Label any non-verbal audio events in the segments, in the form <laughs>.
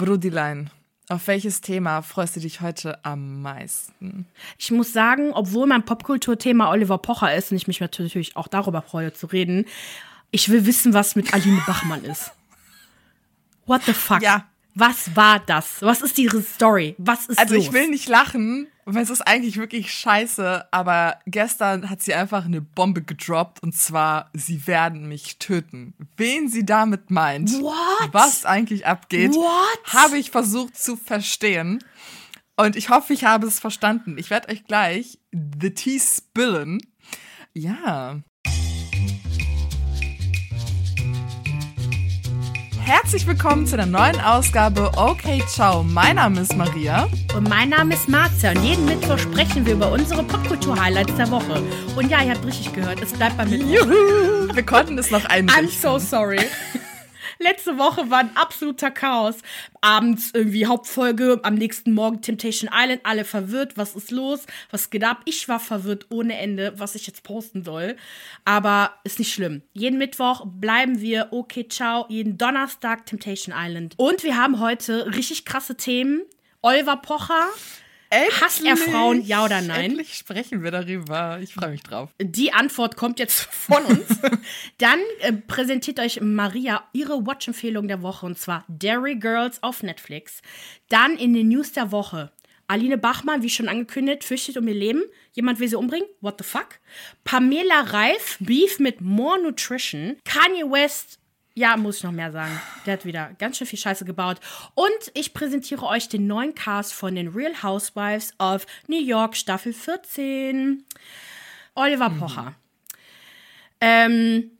Brudilein, auf welches Thema freust du dich heute am meisten? Ich muss sagen, obwohl mein Popkulturthema Oliver Pocher ist und ich mich natürlich auch darüber freue zu reden, ich will wissen, was mit Aline Bachmann ist. What the fuck? Ja. Was war das? Was ist ihre Story? Was ist Also los? ich will nicht lachen, weil es ist eigentlich wirklich scheiße, aber gestern hat sie einfach eine Bombe gedroppt und zwar, sie werden mich töten. Wen sie damit meint, What? was eigentlich abgeht, What? habe ich versucht zu verstehen. Und ich hoffe, ich habe es verstanden. Ich werde euch gleich The Tea spillen. Ja. Herzlich willkommen zu einer neuen Ausgabe Okay Ciao. Mein Name ist Maria. Und mein Name ist Marcia und jeden Mittwoch sprechen wir über unsere Popkultur-Highlights der Woche. Und ja, ihr habt richtig gehört, es bleibt bei mir. Juhu. Wir konnten es noch einrichten. I'm so sorry. <laughs> Letzte Woche war ein absoluter Chaos. Abends irgendwie Hauptfolge, am nächsten Morgen Temptation Island, alle verwirrt. Was ist los? Was geht ab? Ich war verwirrt ohne Ende, was ich jetzt posten soll. Aber ist nicht schlimm. Jeden Mittwoch bleiben wir okay, ciao. Jeden Donnerstag Temptation Island. Und wir haben heute richtig krasse Themen. Oliver Pocher. Hasst er Frauen, ja oder nein? Endlich sprechen wir darüber. Ich freue mich drauf. Die Antwort kommt jetzt von uns. <laughs> Dann äh, präsentiert euch Maria ihre Watch-Empfehlung der Woche und zwar Dairy Girls auf Netflix. Dann in den News der Woche. Aline Bachmann, wie schon angekündigt, fürchtet um ihr Leben. Jemand will sie umbringen? What the fuck? Pamela Reif, Beef mit More Nutrition. Kanye West ja, muss ich noch mehr sagen. Der hat wieder ganz schön viel Scheiße gebaut. Und ich präsentiere euch den neuen Cast von den Real Housewives of New York Staffel 14. Oliver Pocher. Ähm,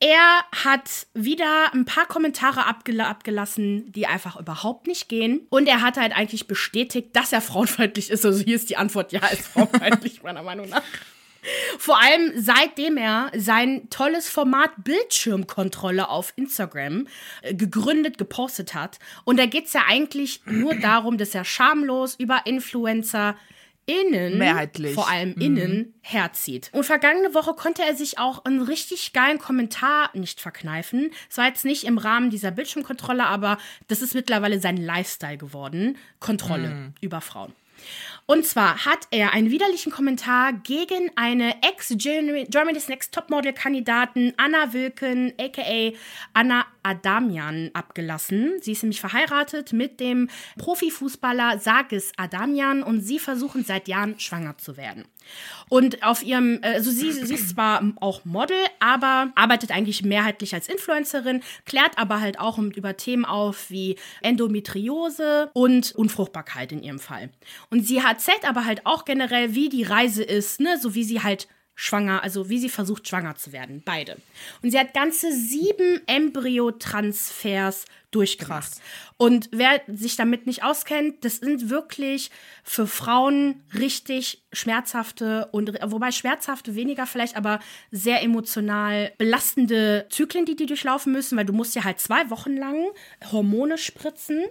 er hat wieder ein paar Kommentare abgela abgelassen, die einfach überhaupt nicht gehen. Und er hat halt eigentlich bestätigt, dass er <laughs> frauenfeindlich ist. Also hier ist die Antwort, ja, ist <laughs> frauenfeindlich, meiner Meinung nach. Vor allem seitdem er sein tolles Format Bildschirmkontrolle auf Instagram äh, gegründet, gepostet hat. Und da geht es ja eigentlich nur <clears throat> darum, dass er schamlos über Influencer innen, Mehrheitlich. vor allem innen, herzieht. Und vergangene Woche konnte er sich auch einen richtig geilen Kommentar nicht verkneifen. Es war jetzt nicht im Rahmen dieser Bildschirmkontrolle, aber das ist mittlerweile sein Lifestyle geworden. Kontrolle über Frauen. Und zwar hat er einen widerlichen Kommentar gegen eine Ex-Germany's Next Topmodel-Kandidaten Anna Wilken, aka Anna Adamian, abgelassen. Sie ist nämlich verheiratet mit dem Profifußballer Sagis Adamian und sie versuchen seit Jahren schwanger zu werden. Und auf ihrem, also sie, sie ist zwar auch Model, aber arbeitet eigentlich mehrheitlich als Influencerin, klärt aber halt auch über Themen auf wie Endometriose und Unfruchtbarkeit in ihrem Fall. Und sie erzählt aber halt auch generell, wie die Reise ist, ne, so wie sie halt schwanger, also wie sie versucht, schwanger zu werden. Beide. Und sie hat ganze sieben Embryotransfers durchgemacht. Krass. Und wer sich damit nicht auskennt, das sind wirklich für Frauen richtig schmerzhafte und wobei schmerzhafte weniger vielleicht, aber sehr emotional belastende Zyklen, die die durchlaufen müssen, weil du musst ja halt zwei Wochen lang Hormone spritzen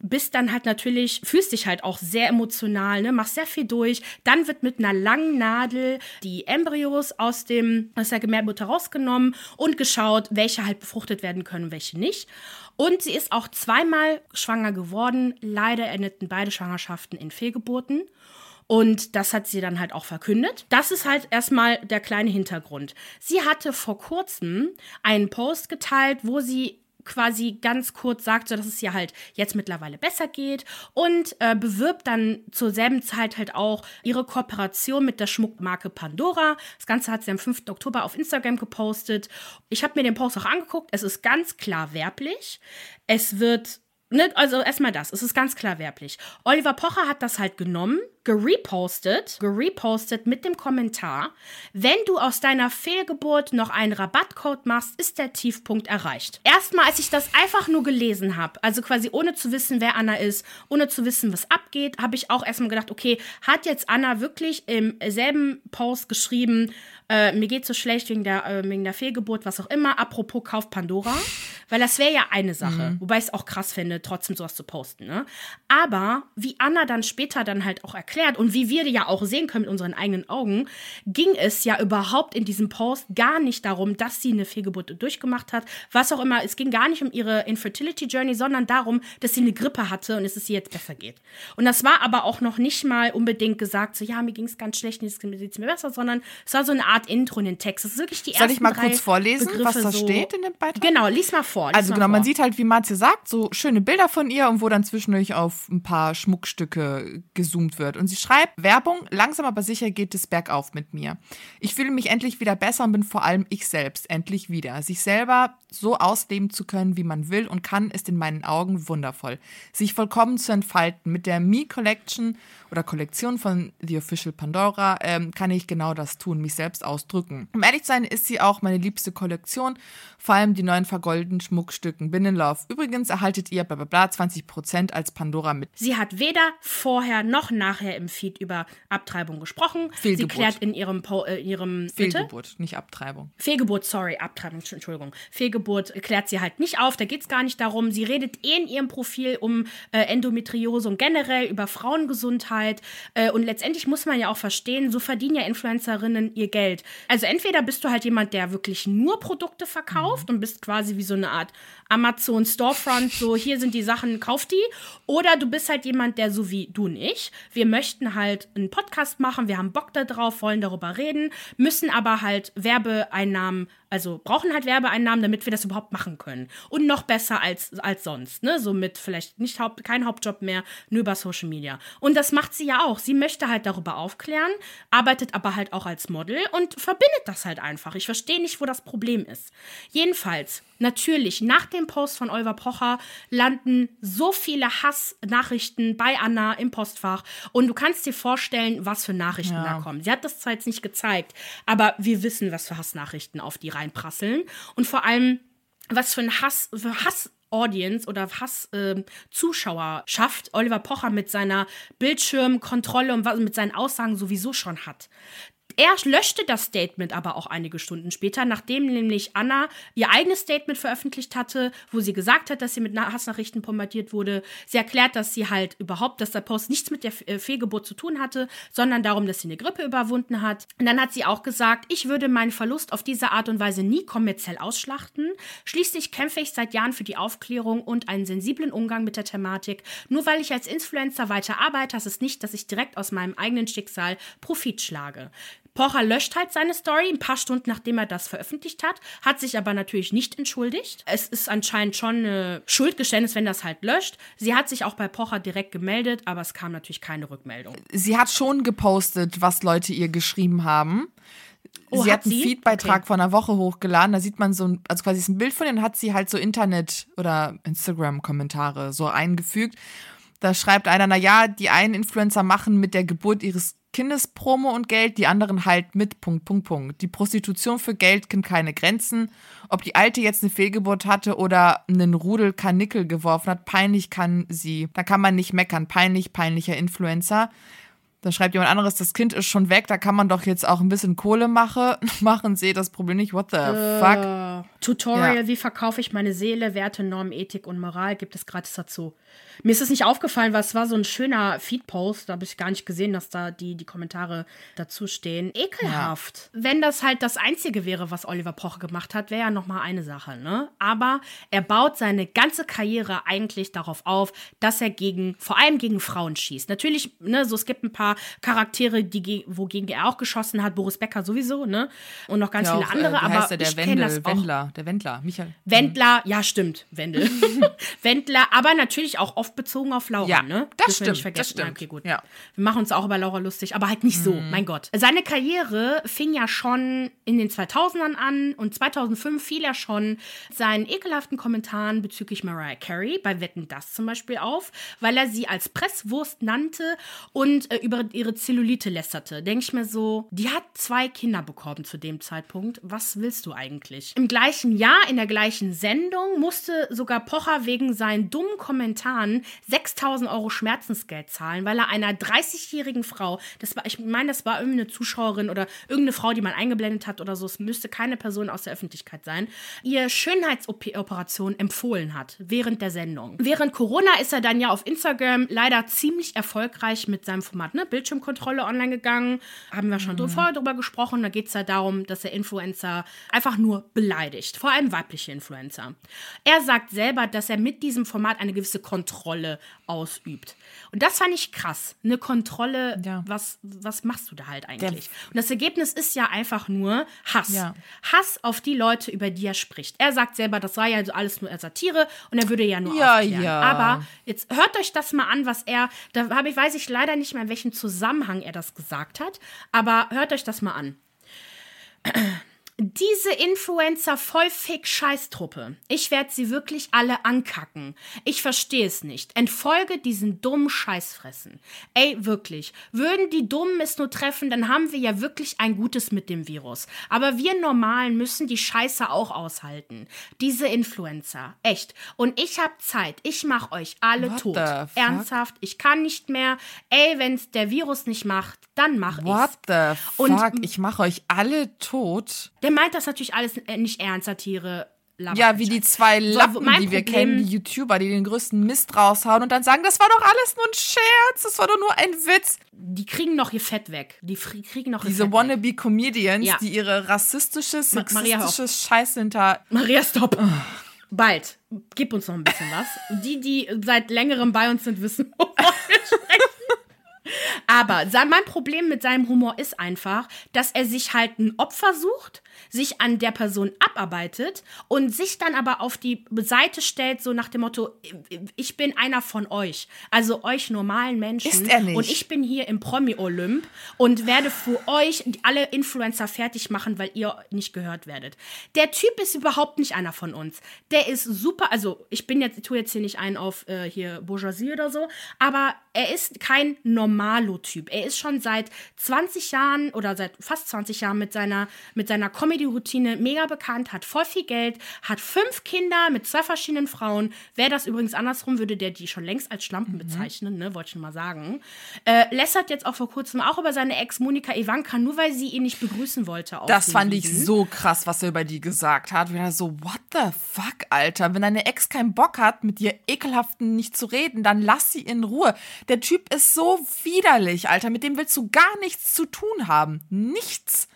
bist dann halt natürlich, fühlst dich halt auch sehr emotional, ne, machst sehr viel durch. Dann wird mit einer langen Nadel die Embryos aus dem, aus der Gebärmutter rausgenommen und geschaut, welche halt befruchtet werden können welche nicht. Und sie ist auch zweimal schwanger geworden. Leider endeten beide Schwangerschaften in Fehlgeburten. Und das hat sie dann halt auch verkündet. Das ist halt erstmal der kleine Hintergrund. Sie hatte vor kurzem einen Post geteilt, wo sie quasi ganz kurz sagte, dass es ihr halt jetzt mittlerweile besser geht und äh, bewirbt dann zur selben Zeit halt auch ihre Kooperation mit der Schmuckmarke Pandora. Das Ganze hat sie am 5. Oktober auf Instagram gepostet. Ich habe mir den Post auch angeguckt. Es ist ganz klar werblich. Es wird Ne, also erstmal das, es ist ganz klar werblich. Oliver Pocher hat das halt genommen, gerepostet, gerepostet mit dem Kommentar, wenn du aus deiner Fehlgeburt noch einen Rabattcode machst, ist der Tiefpunkt erreicht. Erstmal, als ich das einfach nur gelesen habe, also quasi ohne zu wissen, wer Anna ist, ohne zu wissen, was abgeht, habe ich auch erstmal gedacht, okay, hat jetzt Anna wirklich im selben Post geschrieben, äh, mir geht so schlecht wegen der, äh, wegen der Fehlgeburt, was auch immer, apropos Kauf Pandora, weil das wäre ja eine Sache, wobei ich es auch krass finde, trotzdem sowas zu posten, ne? Aber wie Anna dann später dann halt auch erklärt. Und wie wir ja auch sehen können mit unseren eigenen Augen, ging es ja überhaupt in diesem Post gar nicht darum, dass sie eine Fehlgeburt durchgemacht hat. Was auch immer. Es ging gar nicht um ihre Infertility Journey, sondern darum, dass sie eine Grippe hatte und es ihr jetzt besser geht. Und das war aber auch noch nicht mal unbedingt gesagt, so, ja, mir ging es ganz schlecht, jetzt geht es mir besser, sondern es war so eine Art Intro in den Text. Das ist wirklich die Soll ersten ich mal kurz vorlesen, Begriffe was da so. steht in dem Beitrag? Genau, lies mal vor. Lies Also mal genau, man vor. sieht halt, wie Matze sagt, so schöne Bilder von ihr und wo dann zwischendurch auf ein paar Schmuckstücke gezoomt wird. Und sie schreibt, Werbung, langsam aber sicher geht es bergauf mit mir. Ich fühle mich endlich wieder besser und bin vor allem ich selbst endlich wieder. Sich selber so ausleben zu können, wie man will und kann, ist in meinen Augen wundervoll. Sich vollkommen zu entfalten. Mit der Me Collection oder Kollektion von The Official Pandora ähm, kann ich genau das tun, mich selbst ausdrücken. Um ehrlich zu sein, ist sie auch meine liebste Kollektion, vor allem die neuen vergoldeten Schmuckstücken. Bin in Love. Übrigens erhaltet ihr bla bla bla 20% als Pandora mit. Sie hat weder vorher noch nachher im Feed über Abtreibung gesprochen. Sie Fehlgeburt. klärt in ihrem, Po- äh, in ihrem Bitte? Fehlgeburt, nicht Abtreibung. Fehlgeburt, sorry, Abtreibung, Entschuldigung. Fehlgeburt klärt sie halt nicht auf, da geht es gar nicht darum. Sie redet eh in ihrem Profil um äh, Endometriose und generell über Frauengesundheit. Äh, und letztendlich muss man ja auch verstehen, so verdienen ja Influencerinnen ihr Geld. Also entweder bist du halt jemand, der wirklich nur Produkte verkauft und bist quasi wie so eine Art Amazon Storefront, so hier sind die Sachen, kauf die. Oder du bist halt jemand, der so wie du und ich, wir möchten halt einen Podcast machen, wir haben Bock da drauf, wollen darüber reden, müssen aber halt Werbeeinnahmen, also brauchen halt Werbeeinnahmen, damit wir das überhaupt machen können. Und noch besser als, als sonst, ne? So mit vielleicht nicht Haupt, kein Hauptjob mehr, nur über Social Media. Und das macht sie ja auch. Sie möchte halt darüber aufklären, arbeitet aber halt auch als Model und verbindet das halt einfach. Ich verstehe nicht, wo das Problem ist. Jedenfalls, natürlich, nach dem Post von Oliver Pocher landen so viele Hassnachrichten bei Anna im Postfach. Und du kannst dir vorstellen, was für Nachrichten Ja. da kommen. Sie hat das zwar jetzt nicht gezeigt, aber wir wissen, was für Hassnachrichten auf die reinprasseln. Und vor allem, was für ein Hass, für Hass. Audience oder Hass-Zuschauerschaft Oliver Pocher mit seiner Bildschirmkontrolle und mit seinen Aussagen sowieso schon hat. Er löschte das Statement aber auch einige Stunden später, nachdem nämlich Anna ihr eigenes Statement veröffentlicht hatte, wo sie gesagt hat, dass sie mit Na- Hassnachrichten bombardiert wurde. Sie erklärt, dass sie halt überhaupt, dass der Post nichts mit der äh, Fehlgeburt zu tun hatte, sondern darum, dass sie eine Grippe überwunden hat. Und dann hat sie auch gesagt, ich würde meinen Verlust auf diese Art und Weise nie kommerziell ausschlachten. Schließlich kämpfe ich seit Jahren für die Aufklärung und einen sensiblen Umgang mit der Thematik. Nur weil ich als Influencer weiter arbeite, heißt es nicht, dass ich direkt aus meinem eigenen Schicksal Profit schlage. Pocher löscht halt seine Story ein paar Stunden nachdem er das veröffentlicht hat, hat sich aber natürlich nicht entschuldigt. Es ist anscheinend schon ein Schuldgeständnis, wenn das halt löscht. Sie hat sich auch bei Pocher direkt gemeldet, aber es kam natürlich keine Rückmeldung. Sie hat schon gepostet, was Leute ihr geschrieben haben. Oh, sie hat hat einen? Feedbeitrag Okay. von einer Woche hochgeladen. Da sieht man so ein, also quasi ist ein Bild von ihr und hat sie halt so Internet- oder Instagram-Kommentare so eingefügt. Da schreibt einer, na ja, die einen Influencer machen mit der Geburt ihres Kindes Promo und Geld, die anderen halt mit Punkt, Punkt, Punkt. Die Prostitution für Geld kennt keine Grenzen. Ob die Alte jetzt eine Fehlgeburt hatte oder einen Rudel Karnickel geworfen hat, peinlich kann sie. Da kann man nicht meckern. Peinlich, peinlicher Influencer. Dann schreibt jemand anderes, das Kind ist schon weg, da kann man doch jetzt auch ein bisschen Kohle mache, <laughs> machen, sehe das Problem nicht. What the fuck? Äh, Tutorial, Ja. wie verkaufe ich meine Seele, Werte, Normen, Ethik und Moral, gibt es gratis dazu. Mir ist es nicht aufgefallen, weil es war so ein schöner Feed-Post, da habe ich gar nicht gesehen, dass da die, die Kommentare dazu stehen. Ekelhaft. Wenn das halt das Einzige wäre, was Oliver Pocher gemacht hat, wäre ja noch mal eine Sache, ne? Aber er baut seine ganze Karriere eigentlich darauf auf, dass er gegen, vor allem gegen Frauen schießt. Natürlich, ne, so es gibt ein paar Charaktere, die, ge- wogegen er auch geschossen hat, Boris Becker sowieso, ne? Und noch ganz Ja, viele auch, andere, äh, aber heißt der, der ich kenne das auch. Wendler, der Wendler, Michael. Wendler, ja, stimmt, Wendel. <laughs> Wendler, aber natürlich auch oft bezogen auf Laura, Ja, ne? das Dürfen wir stimmt, nicht vergessen. das stimmt. Okay, gut. Ja. Wir machen uns auch über Laura lustig, aber halt nicht so, Mhm. mein Gott. Seine Karriere fing ja schon in den 2000ern an und 2005 fiel er schon seinen ekelhaften Kommentaren bezüglich Mariah Carey bei Wetten das zum Beispiel auf, weil er sie als Presswurst nannte und äh, über ihre Zellulite lästerte. Denke ich mir so, die hat zwei Kinder bekommen zu dem Zeitpunkt. Was willst du eigentlich? Im gleichen Jahr, in der gleichen Sendung, musste sogar Pocher wegen seinen dummen Kommentaren 6000 Euro Schmerzensgeld zahlen, weil er einer 30-jährigen Frau, das war, ich meine, das war irgendeine Zuschauerin oder irgendeine Frau, die man eingeblendet hat oder so, es müsste keine Person aus der Öffentlichkeit sein, ihr Schönheitsoperation empfohlen hat während der Sendung. Während Corona ist er dann ja auf Instagram leider ziemlich erfolgreich mit seinem Format, ne? Bildschirmkontrolle online gegangen. Haben wir schon mhm. vorher drüber gesprochen. Da geht es ja darum, dass der Influencer einfach nur beleidigt. Vor allem weibliche Influencer. Er sagt selber, dass er mit diesem Format eine gewisse Kontrolle ausübt. Und das fand ich krass. Eine Kontrolle, ja. was, was machst du da halt eigentlich? Der und das Ergebnis ist ja einfach nur Hass. Ja. Hass auf die Leute, über die er spricht. Er sagt selber, das war ja alles nur Satire und er würde ja nur ja, aufklären. Ja. Aber jetzt hört euch das mal an, was er, da habe ich, weiß ich leider nicht mehr, in welchem Zusammenhang er das gesagt hat, aber hört euch das mal an diese Influencer voll fick Scheißtruppe. Ich werde sie wirklich alle ankacken. Ich verstehe es nicht. Entfolge diesen dummen Scheißfressen. Ey, wirklich. Würden die Dummen es nur treffen, dann haben wir ja wirklich ein Gutes mit dem Virus. Aber wir Normalen müssen die Scheiße auch aushalten. Diese Influencer. Echt. Und ich hab Zeit. Ich mach euch alle What tot. Ernsthaft. Ich kann nicht mehr. Ey, wenn's der Virus nicht macht, dann mach ich's. What the fuck? Und ich mach euch alle tot. Der meint das natürlich alles äh, nicht ernst, Satire. Ja, wie die zwei Lappen, so, die wir kennen, die YouTuber, die den größten Mist raushauen und dann sagen, das war doch alles nur ein Scherz, das war doch nur ein Witz. Die kriegen noch ihr Fett weg. Die kriegen noch Diese Wannabe-Comedians, ja. die ihre rassistische, sexistische Scheiße hinter... Maria, stopp. Bald. Gib uns noch ein bisschen was. Die, die seit längerem bei uns sind, wissen, wovon wir <laughs> sprechen. Aber mein Problem mit seinem Humor ist einfach, dass er sich halt ein Opfer sucht, sich an der Person abarbeitet und sich dann aber auf die Seite stellt, so nach dem Motto, ich bin einer von euch, also euch normalen Menschen. Ist er nicht. Und ich bin hier im Promi-Olymp und werde für euch alle Influencer fertig machen, weil ihr nicht gehört werdet. Der Typ ist überhaupt nicht einer von uns. Der ist super, also ich bin jetzt, ich tue jetzt hier nicht einen auf äh, hier Bourgeoisie oder so, aber er ist kein Normalo-Typ. Er ist schon seit 20 Jahren oder seit fast 20 Jahren mit seiner, mit seiner Comedy Comedy-Routine mega bekannt, hat voll viel Geld, hat fünf Kinder mit zwei verschiedenen Frauen. Wäre das übrigens andersrum, würde der die schon längst als Schlampen mhm. bezeichnen, ne? Wollte ich schon mal sagen. Äh, lässert jetzt auch vor kurzem auch über seine Ex Monika Ivanka, nur weil sie ihn nicht begrüßen wollte. Das fand Wieden. ich so krass, was er über die gesagt hat. Wieder so, what the fuck, Alter? Wenn deine Ex keinen Bock hat, mit dir ekelhaften nicht zu reden, dann lass sie in Ruhe. Der Typ ist so widerlich, Alter. Mit dem willst du gar nichts zu tun haben. Nichts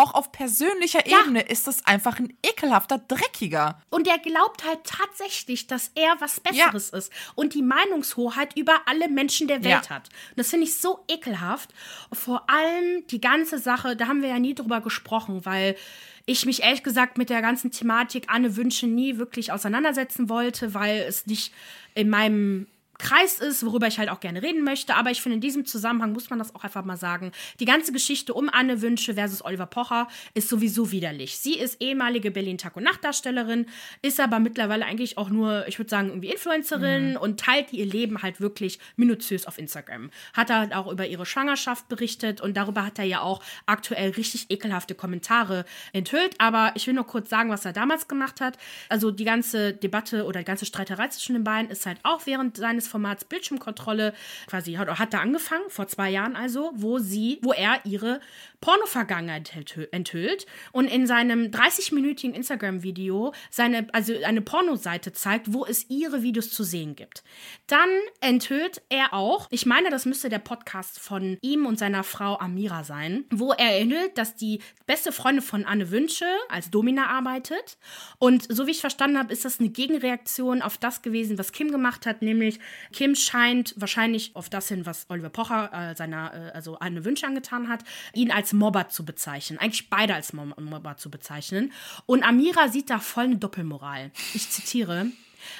auch auf persönlicher ja. Ebene ist das einfach ein ekelhafter Dreckiger. Und er glaubt halt tatsächlich, dass er was Besseres ja. ist und die Meinungshoheit über alle Menschen der Welt ja. hat. Und das finde ich so ekelhaft. Vor allem die ganze Sache, da haben wir ja nie drüber gesprochen, weil ich mich ehrlich gesagt mit der ganzen Thematik Anne Wünsche nie wirklich auseinandersetzen wollte, weil es nicht in meinem Kreis ist, worüber ich halt auch gerne reden möchte. Aber ich finde, in diesem Zusammenhang muss man das auch einfach mal sagen. Die ganze Geschichte um Anne Wünsche versus Oliver Pocher ist sowieso widerlich. Sie ist ehemalige Berlin-Tag- und Nachtdarstellerin, ist aber mittlerweile eigentlich auch nur, ich würde sagen, irgendwie Influencerin mhm. und teilt ihr Leben halt wirklich minutiös auf Instagram. Hat halt auch über ihre Schwangerschaft berichtet und darüber hat er ja auch aktuell richtig ekelhafte Kommentare enthüllt. Aber ich will nur kurz sagen, was er damals gemacht hat. Also die ganze Debatte oder die ganze Streiterei zwischen den beiden ist halt auch während seines Formats Bildschirmkontrolle quasi hat, hat da angefangen, vor zwei Jahren also, wo sie, wo er ihre Porno-Vergangenheit enthüllt und in seinem 30-minütigen Instagram-Video seine, also eine Pornoseite zeigt, wo es ihre Videos zu sehen gibt. Dann enthüllt er auch, ich meine, das müsste der Podcast von ihm und seiner Frau Amira sein, wo er enthüllt, dass die beste Freundin von Anne Wünsche als Domina arbeitet. Und so wie ich verstanden habe, ist das eine Gegenreaktion auf das gewesen, was Kim gemacht hat, nämlich Kim scheint wahrscheinlich auf das hin, was Oliver Pocher äh, seiner, äh, also Anne Wünsche angetan hat, ihn als Mobber zu bezeichnen. Eigentlich beide als Mobber zu bezeichnen. Und Amira sieht da voll eine Doppelmoral. Ich zitiere.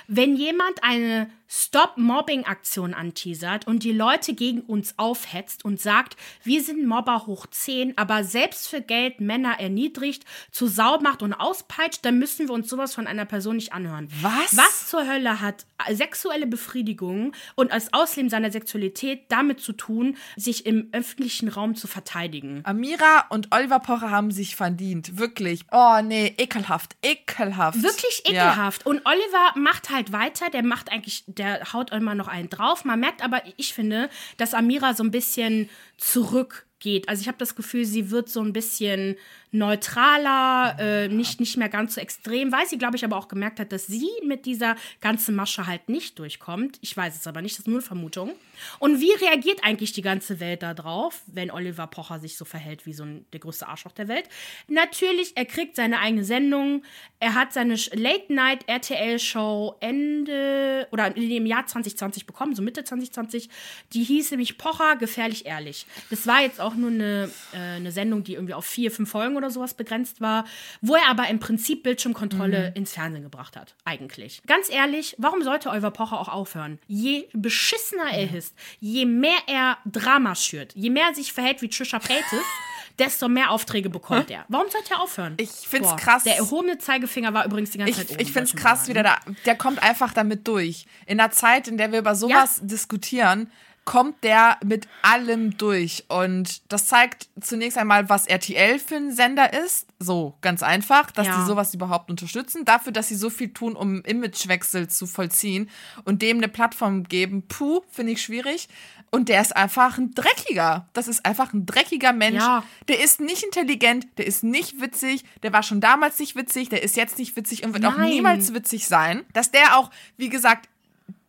Wenn jemand eine Stop-Mobbing-Aktion anteasert und die Leute gegen uns aufhetzt und sagt, wir sind Mobber hoch 10, aber selbst für Geld Männer erniedrigt, zu Sau macht und auspeitscht, dann müssen wir uns sowas von einer Person nicht anhören. Was? Was zur Hölle hat sexuelle Befriedigung und als Ausleben seiner Sexualität damit zu tun, sich im öffentlichen Raum zu verteidigen? Amira und Oliver Pocher haben sich verdient. Wirklich. Oh nee, ekelhaft, ekelhaft. Wirklich ekelhaft. Ja. Und Oliver macht halt weiter, der macht eigentlich der haut immer noch einen drauf. Man merkt aber, ich finde, dass Amira so ein bisschen zurück geht. Also ich habe das Gefühl, sie wird so ein bisschen neutraler, äh, nicht, nicht mehr ganz so extrem, weil sie, glaube ich, aber auch gemerkt hat, dass sie mit dieser ganzen Masche halt nicht durchkommt. Ich weiß es aber nicht, das ist nur eine Vermutung. Und wie reagiert eigentlich die ganze Welt darauf, wenn Oliver Pocher sich so verhält wie so ein, der größte Arschloch der Welt? Natürlich, er kriegt seine eigene Sendung, er hat seine Late-Night-RTL-Show Ende oder dem Jahr 2020 bekommen, so Mitte 2020. Die hieß nämlich Pocher, gefährlich ehrlich. Das war jetzt auch nur eine, äh, eine Sendung, die irgendwie auf vier, fünf Folgen oder sowas begrenzt war, wo er aber im Prinzip Bildschirmkontrolle mhm. ins Fernsehen gebracht hat, eigentlich. Ganz ehrlich, warum sollte Oliver Pocher auch aufhören? Je beschissener er ist, je mehr er Drama schürt, je mehr er sich verhält wie Trisha Paytas, <laughs> desto mehr Aufträge bekommt er. Warum sollte er aufhören? Ich finde es krass. Der erhobene Zeigefinger war übrigens die ganze ich, Zeit oben. Ich finde es krass, wie der da, der kommt einfach damit durch. In einer Zeit, in der wir über sowas ja. diskutieren, kommt der mit allem durch. Und das zeigt zunächst einmal, was RTL für ein Sender ist. So, ganz einfach, dass ja. die sowas überhaupt unterstützen. Dafür, dass sie so viel tun, um Imagewechsel zu vollziehen und dem eine Plattform geben, puh, finde ich schwierig. Und der ist einfach ein dreckiger. Das ist einfach ein dreckiger Mensch. Ja. Der ist nicht intelligent, der ist nicht witzig, der war schon damals nicht witzig, der ist jetzt nicht witzig und wird Nein. auch niemals witzig sein. Dass der auch, wie gesagt,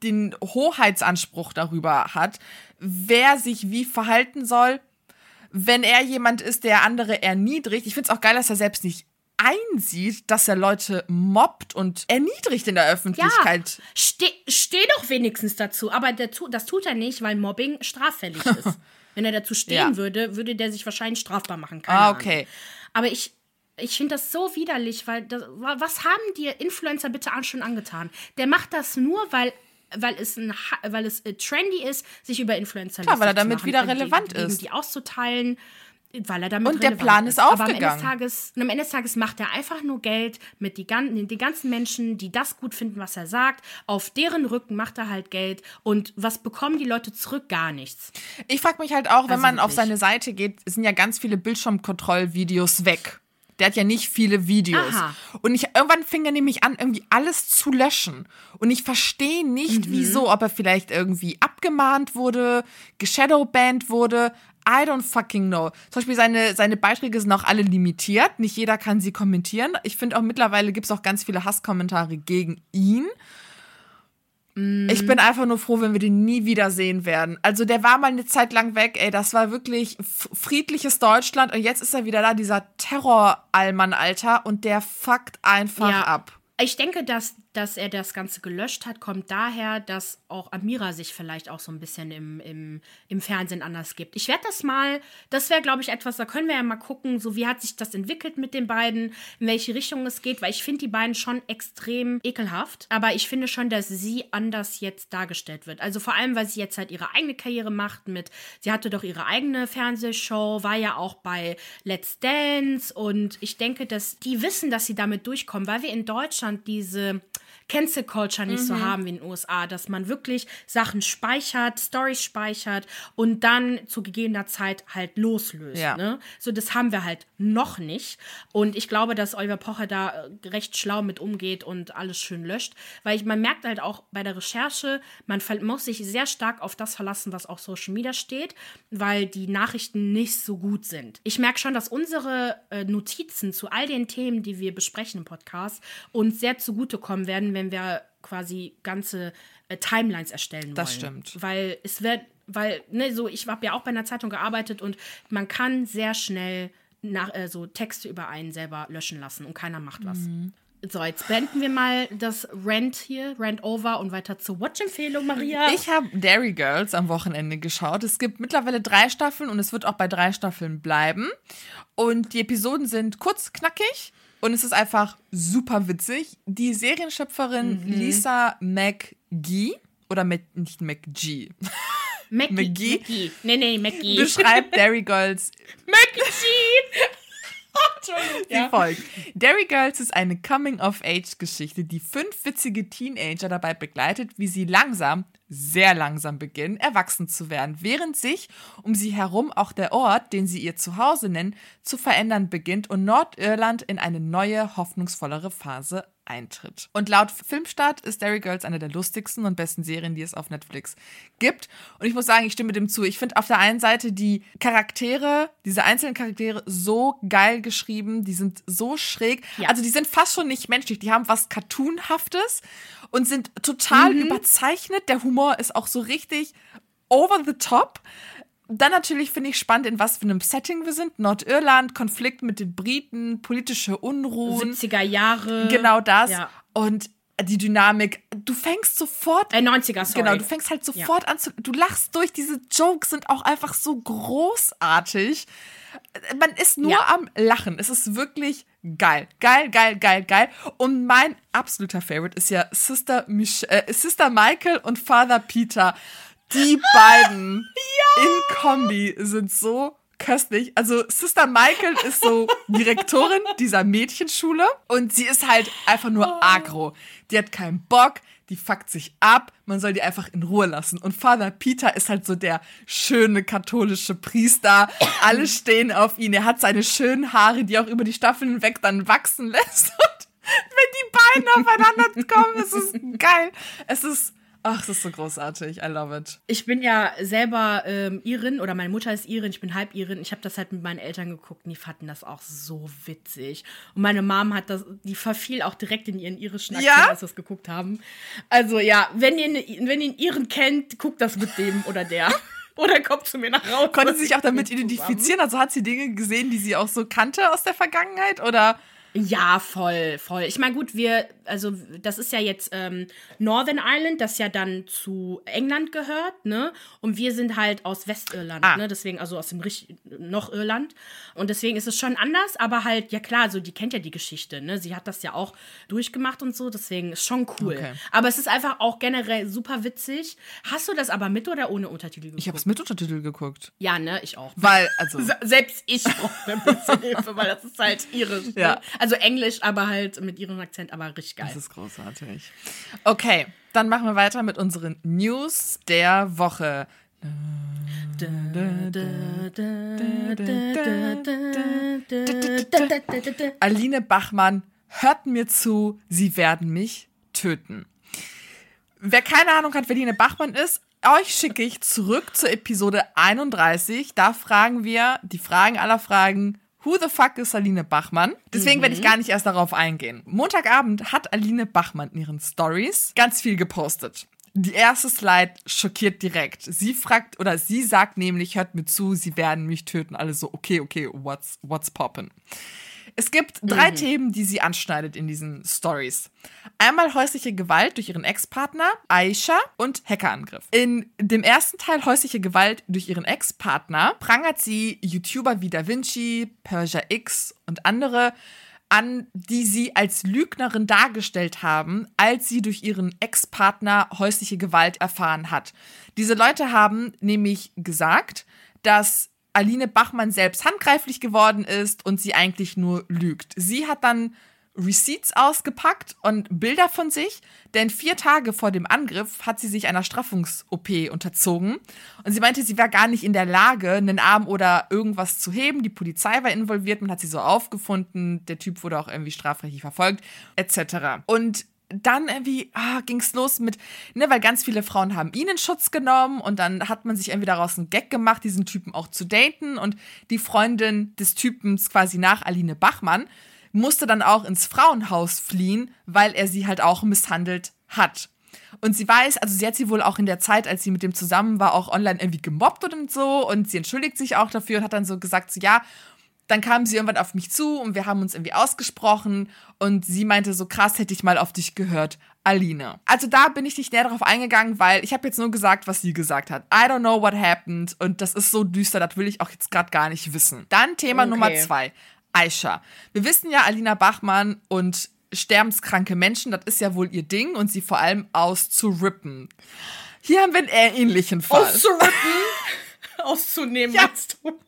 den Hoheitsanspruch darüber hat, wer sich wie verhalten soll, wenn er jemand ist, der andere erniedrigt. Ich finde es auch geil, dass er selbst nicht einsieht, dass er Leute mobbt und erniedrigt in der Öffentlichkeit. Ja, steh, steh doch wenigstens dazu. Aber der, das tut er nicht, weil Mobbing straffällig ist. <laughs> Wenn er dazu stehen ja. würde, würde der sich wahrscheinlich strafbar machen. Keine ah, okay. Ahnung. Aber ich, ich finde das so widerlich, weil das, was haben dir Influencer bitte schon angetan? Der macht das nur, weil weil es, ein, weil es äh, trendy ist, sich über Influencer Klar, weil er damit wieder relevant gegen, ist. die auszuteilen, weil er damit Und der Plan ist, ist aufgegangen. Aber am Ende, des Tages, am Ende des Tages macht er einfach nur Geld mit die, die ganzen Menschen, die das gut finden, was er sagt. Auf deren Rücken macht er halt Geld. Und was bekommen die Leute zurück? Gar nichts. Ich frage mich halt auch, wenn also man wirklich. auf seine Seite geht, sind ja ganz viele Bildschirmkontrollvideos weg. Der hat ja nicht viele Videos. Aha. Und ich, irgendwann fing er nämlich an, irgendwie alles zu löschen. Und ich verstehe nicht, mhm. wieso, ob er vielleicht irgendwie abgemahnt wurde, geshadowbanned wurde. I don't fucking know. Zum Beispiel seine, seine Beiträge sind auch alle limitiert. Nicht jeder kann sie kommentieren. Ich finde auch mittlerweile gibt es auch ganz viele Hasskommentare gegen ihn. Ich bin einfach nur froh, wenn wir den nie wieder sehen werden. Also der war mal eine Zeit lang weg, ey, das war wirklich friedliches Deutschland und jetzt ist er wieder da, dieser Terror-Allmann, Alter, und der fuckt einfach ja. ab. Ich denke, dass dass er das Ganze gelöscht hat, kommt daher, dass auch Amira sich vielleicht auch so ein bisschen im, im, im Fernsehen anders gibt. Ich werde das mal, das wäre, glaube ich, etwas, da können wir ja mal gucken, so wie hat sich das entwickelt mit den beiden, in welche Richtung es geht, weil ich finde die beiden schon extrem ekelhaft, aber ich finde schon, dass sie anders jetzt dargestellt wird. Also vor allem, weil sie jetzt halt ihre eigene Karriere macht mit, sie hatte doch ihre eigene Fernsehshow, war ja auch bei Let's Dance und ich denke, dass die wissen, dass sie damit durchkommen, weil wir in Deutschland diese Cancel Culture nicht mhm. so haben wie in den USA, dass man wirklich Sachen speichert, Stories speichert und dann zu gegebener Zeit halt loslöst. Ja. Ne? So, das haben wir halt noch nicht. Und ich glaube, dass Oliver Pocher da äh, recht schlau mit umgeht und alles schön löscht. Weil ich, man merkt halt auch bei der Recherche, man muss sich sehr stark auf das verlassen, was auf Social Media steht, weil die Nachrichten nicht so gut sind. Ich merke schon, dass unsere äh, Notizen zu all den Themen, die wir besprechen im Podcast, uns sehr zugutekommen werden, wenn wenn wir quasi ganze äh, Timelines erstellen wollen. Das stimmt. Weil es wird, weil, ne, so, ich habe ja auch bei einer Zeitung gearbeitet und man kann sehr schnell nach, äh, so Texte über einen selber löschen lassen und keiner macht was. Mhm. So, jetzt beenden wir mal das Rant hier, Rant over und weiter zur Watch-Empfehlung, Maria. Ich habe Dairy Girls am Wochenende geschaut. Es gibt mittlerweile drei Staffeln und es wird auch bei drei Staffeln bleiben. Und die Episoden sind kurz, knackig und es ist einfach super witzig. Die Serienschöpferin mhm. Lisa McGee oder Mac, nicht McGee. <laughs> McGee. McGee. Nee, nee, McGee. Beschreibt Derry Girls. <laughs> McGee! Wie ja. folgt. Derry Girls ist eine Coming-of-Age-Geschichte, die fünf witzige Teenager dabei begleitet, wie sie langsam, sehr langsam beginnen, erwachsen zu werden, während sich um sie herum auch der Ort, den sie ihr Zuhause nennen, zu verändern beginnt und Nordirland in eine neue, hoffnungsvollere Phase Eintritt. Und laut Filmstart ist Derry Girls eine der lustigsten und besten Serien, die es auf Netflix gibt. Und ich muss sagen, ich stimme dem zu. Ich finde auf der einen Seite die Charaktere, diese einzelnen Charaktere so geil geschrieben, die sind so schräg. Ja. Also die sind fast schon nicht menschlich, die haben was Cartoonhaftes und sind total mhm. überzeichnet. Der Humor ist auch so richtig over the top. Dann natürlich finde ich spannend, in was für einem Setting wir sind. Nordirland, Konflikt mit den Briten, politische Unruhen. 70er Jahre. Genau das. Ja. Und die Dynamik, du fängst sofort. Äh, 90er, sorry. Genau, du fängst halt sofort ja. an zu. Du lachst durch, diese Jokes sind auch einfach so großartig. Man ist nur ja. am Lachen. Es ist wirklich geil. Geil, geil, geil, geil. Und mein absoluter Favorite ist ja Sister, Mich äh, Sister Michael und Father Peter. Die beiden <laughs> ja. in Kombi sind so köstlich. Also Sister Michael ist so Direktorin dieser Mädchenschule und sie ist halt einfach nur oh. agro. Die hat keinen Bock, die fuckt sich ab, man soll die einfach in Ruhe lassen. Und Father Peter ist halt so der schöne katholische Priester. Alle stehen auf ihn. Er hat seine schönen Haare, die auch über die Staffeln hinweg dann wachsen <laughs> lässt. Und wenn die beiden aufeinander kommen, ist es geil. Es ist Ach, das ist so großartig. I love it. Ich bin ja selber ähm, Irin oder meine Mutter ist Irin, ich bin halb Irin. Ich habe das halt mit meinen Eltern geguckt und die fanden das auch so witzig. Und meine Mom hat das, die verfiel auch direkt in ihren irischen Akzent, ja? als wir das geguckt haben. Also ja, wenn ihr, wenn ihr einen Iren kennt, guckt das mit dem oder der. <laughs> Oder kommt zu mir nach Hause. Konnte sie sich auch damit identifizieren? Also hat sie Dinge gesehen, die sie auch so kannte aus der Vergangenheit? Oder? Ja, voll, voll. Ich meine, gut, wir, also das ist ja jetzt ähm, Northern Ireland, das ja dann zu England gehört, ne? Und wir sind halt aus Westirland, ah. ne? Deswegen, also aus dem noch Irland. Und deswegen ist es schon anders, aber halt, ja klar, so die kennt ja die Geschichte, ne? Sie hat das ja auch durchgemacht und so, deswegen ist schon cool. Okay. Aber es ist einfach auch generell super witzig. Hast du das aber mit oder ohne Untertitel geguckt? Ich habe es mit Untertitel geguckt. Ja, ne? Ich auch. Weil, also. <laughs> Selbst ich brauche ein bisschen Hilfe, weil das ist halt irisch. Ja. Also Englisch, aber halt mit ihrem Akzent, aber richtig geil. Das ist großartig. Okay, dann machen wir weiter mit unseren News der Woche. Aline Bachmann, hört mir zu, sie werden mich töten. Wer keine Ahnung hat, wer Aline Bachmann ist, euch schicke ich zurück zur Episode 31. Da fragen wir die Fragen aller Fragen. Who the fuck ist Aline Bachmann? Deswegen mhm. werde ich gar nicht erst darauf eingehen. Montagabend hat Aline Bachmann in ihren Stories ganz viel gepostet. Die erste Slide schockiert direkt. Sie fragt oder sie sagt nämlich, hört mir zu, sie werden mich töten. Alle so, okay, okay, what's, what's poppin'? Es gibt drei mhm. Themen, die sie anschneidet in diesen Stories. Einmal häusliche Gewalt durch ihren Ex-Partner, Aisha, und Hackerangriff. In dem ersten Teil häusliche Gewalt durch ihren Ex-Partner prangert sie YouTuber wie Da Vinci, Persia X und andere an, die sie als Lügnerin dargestellt haben, als sie durch ihren Ex-Partner häusliche Gewalt erfahren hat. Diese Leute haben nämlich gesagt, dass Aline Bachmann selbst handgreiflich geworden ist und sie eigentlich nur lügt. Sie hat dann Receipts ausgepackt und Bilder von sich, denn vier Tage vor dem Angriff hat sie sich einer Straffungs-OP unterzogen und sie meinte, sie war gar nicht in der Lage, einen Arm oder irgendwas zu heben. Die Polizei war involviert, man hat sie so aufgefunden, der Typ wurde auch irgendwie strafrechtlich verfolgt, etc. Und dann irgendwie ah, ging es los mit, ne, weil ganz viele Frauen haben ihn in Schutz genommen und dann hat man sich irgendwie daraus einen Gag gemacht, diesen Typen auch zu daten und die Freundin des Typens quasi nach Aline Bachmann musste dann auch ins Frauenhaus fliehen, weil er sie halt auch misshandelt hat. Und sie weiß, also sie hat sie wohl auch in der Zeit, als sie mit dem zusammen war, auch online irgendwie gemobbt und so und sie entschuldigt sich auch dafür und hat dann so gesagt, so ja, dann kam sie irgendwann auf mich zu und wir haben uns irgendwie ausgesprochen und sie meinte so krass hätte ich mal auf dich gehört, Alina. Also da bin ich nicht näher darauf eingegangen, weil ich habe jetzt nur gesagt, was sie gesagt hat. I don't know what happened und das ist so düster, das will ich auch jetzt gerade gar nicht wissen. Dann Thema okay. Nummer zwei, Aisha. Wir wissen ja, Alina Bachmann und sterbenskranke Menschen, das ist ja wohl ihr Ding und sie vor allem auszurippen. Hier haben wir einen ähnlichen Fall. Auszurippen? <laughs> Auszunehmen, ja. meinst du?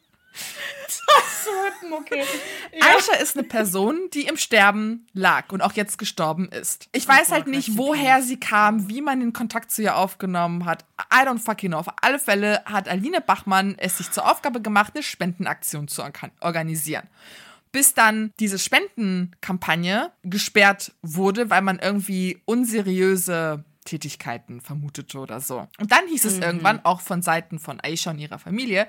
Okay. Ja. Aisha ist eine Person, die im Sterben lag und auch jetzt gestorben ist. Ich weiß halt nicht, woher sie kam, wie man den Kontakt zu ihr aufgenommen hat. I don't fucking know. Auf alle Fälle hat Aline Bachmann es sich zur Aufgabe gemacht, eine Spendenaktion zu organisieren. bis dann diese Spendenkampagne gesperrt wurde, weil man irgendwie unseriöse Tätigkeiten vermutete oder so. Und dann hieß es mhm. irgendwann auch von Seiten von Aisha und ihrer Familie,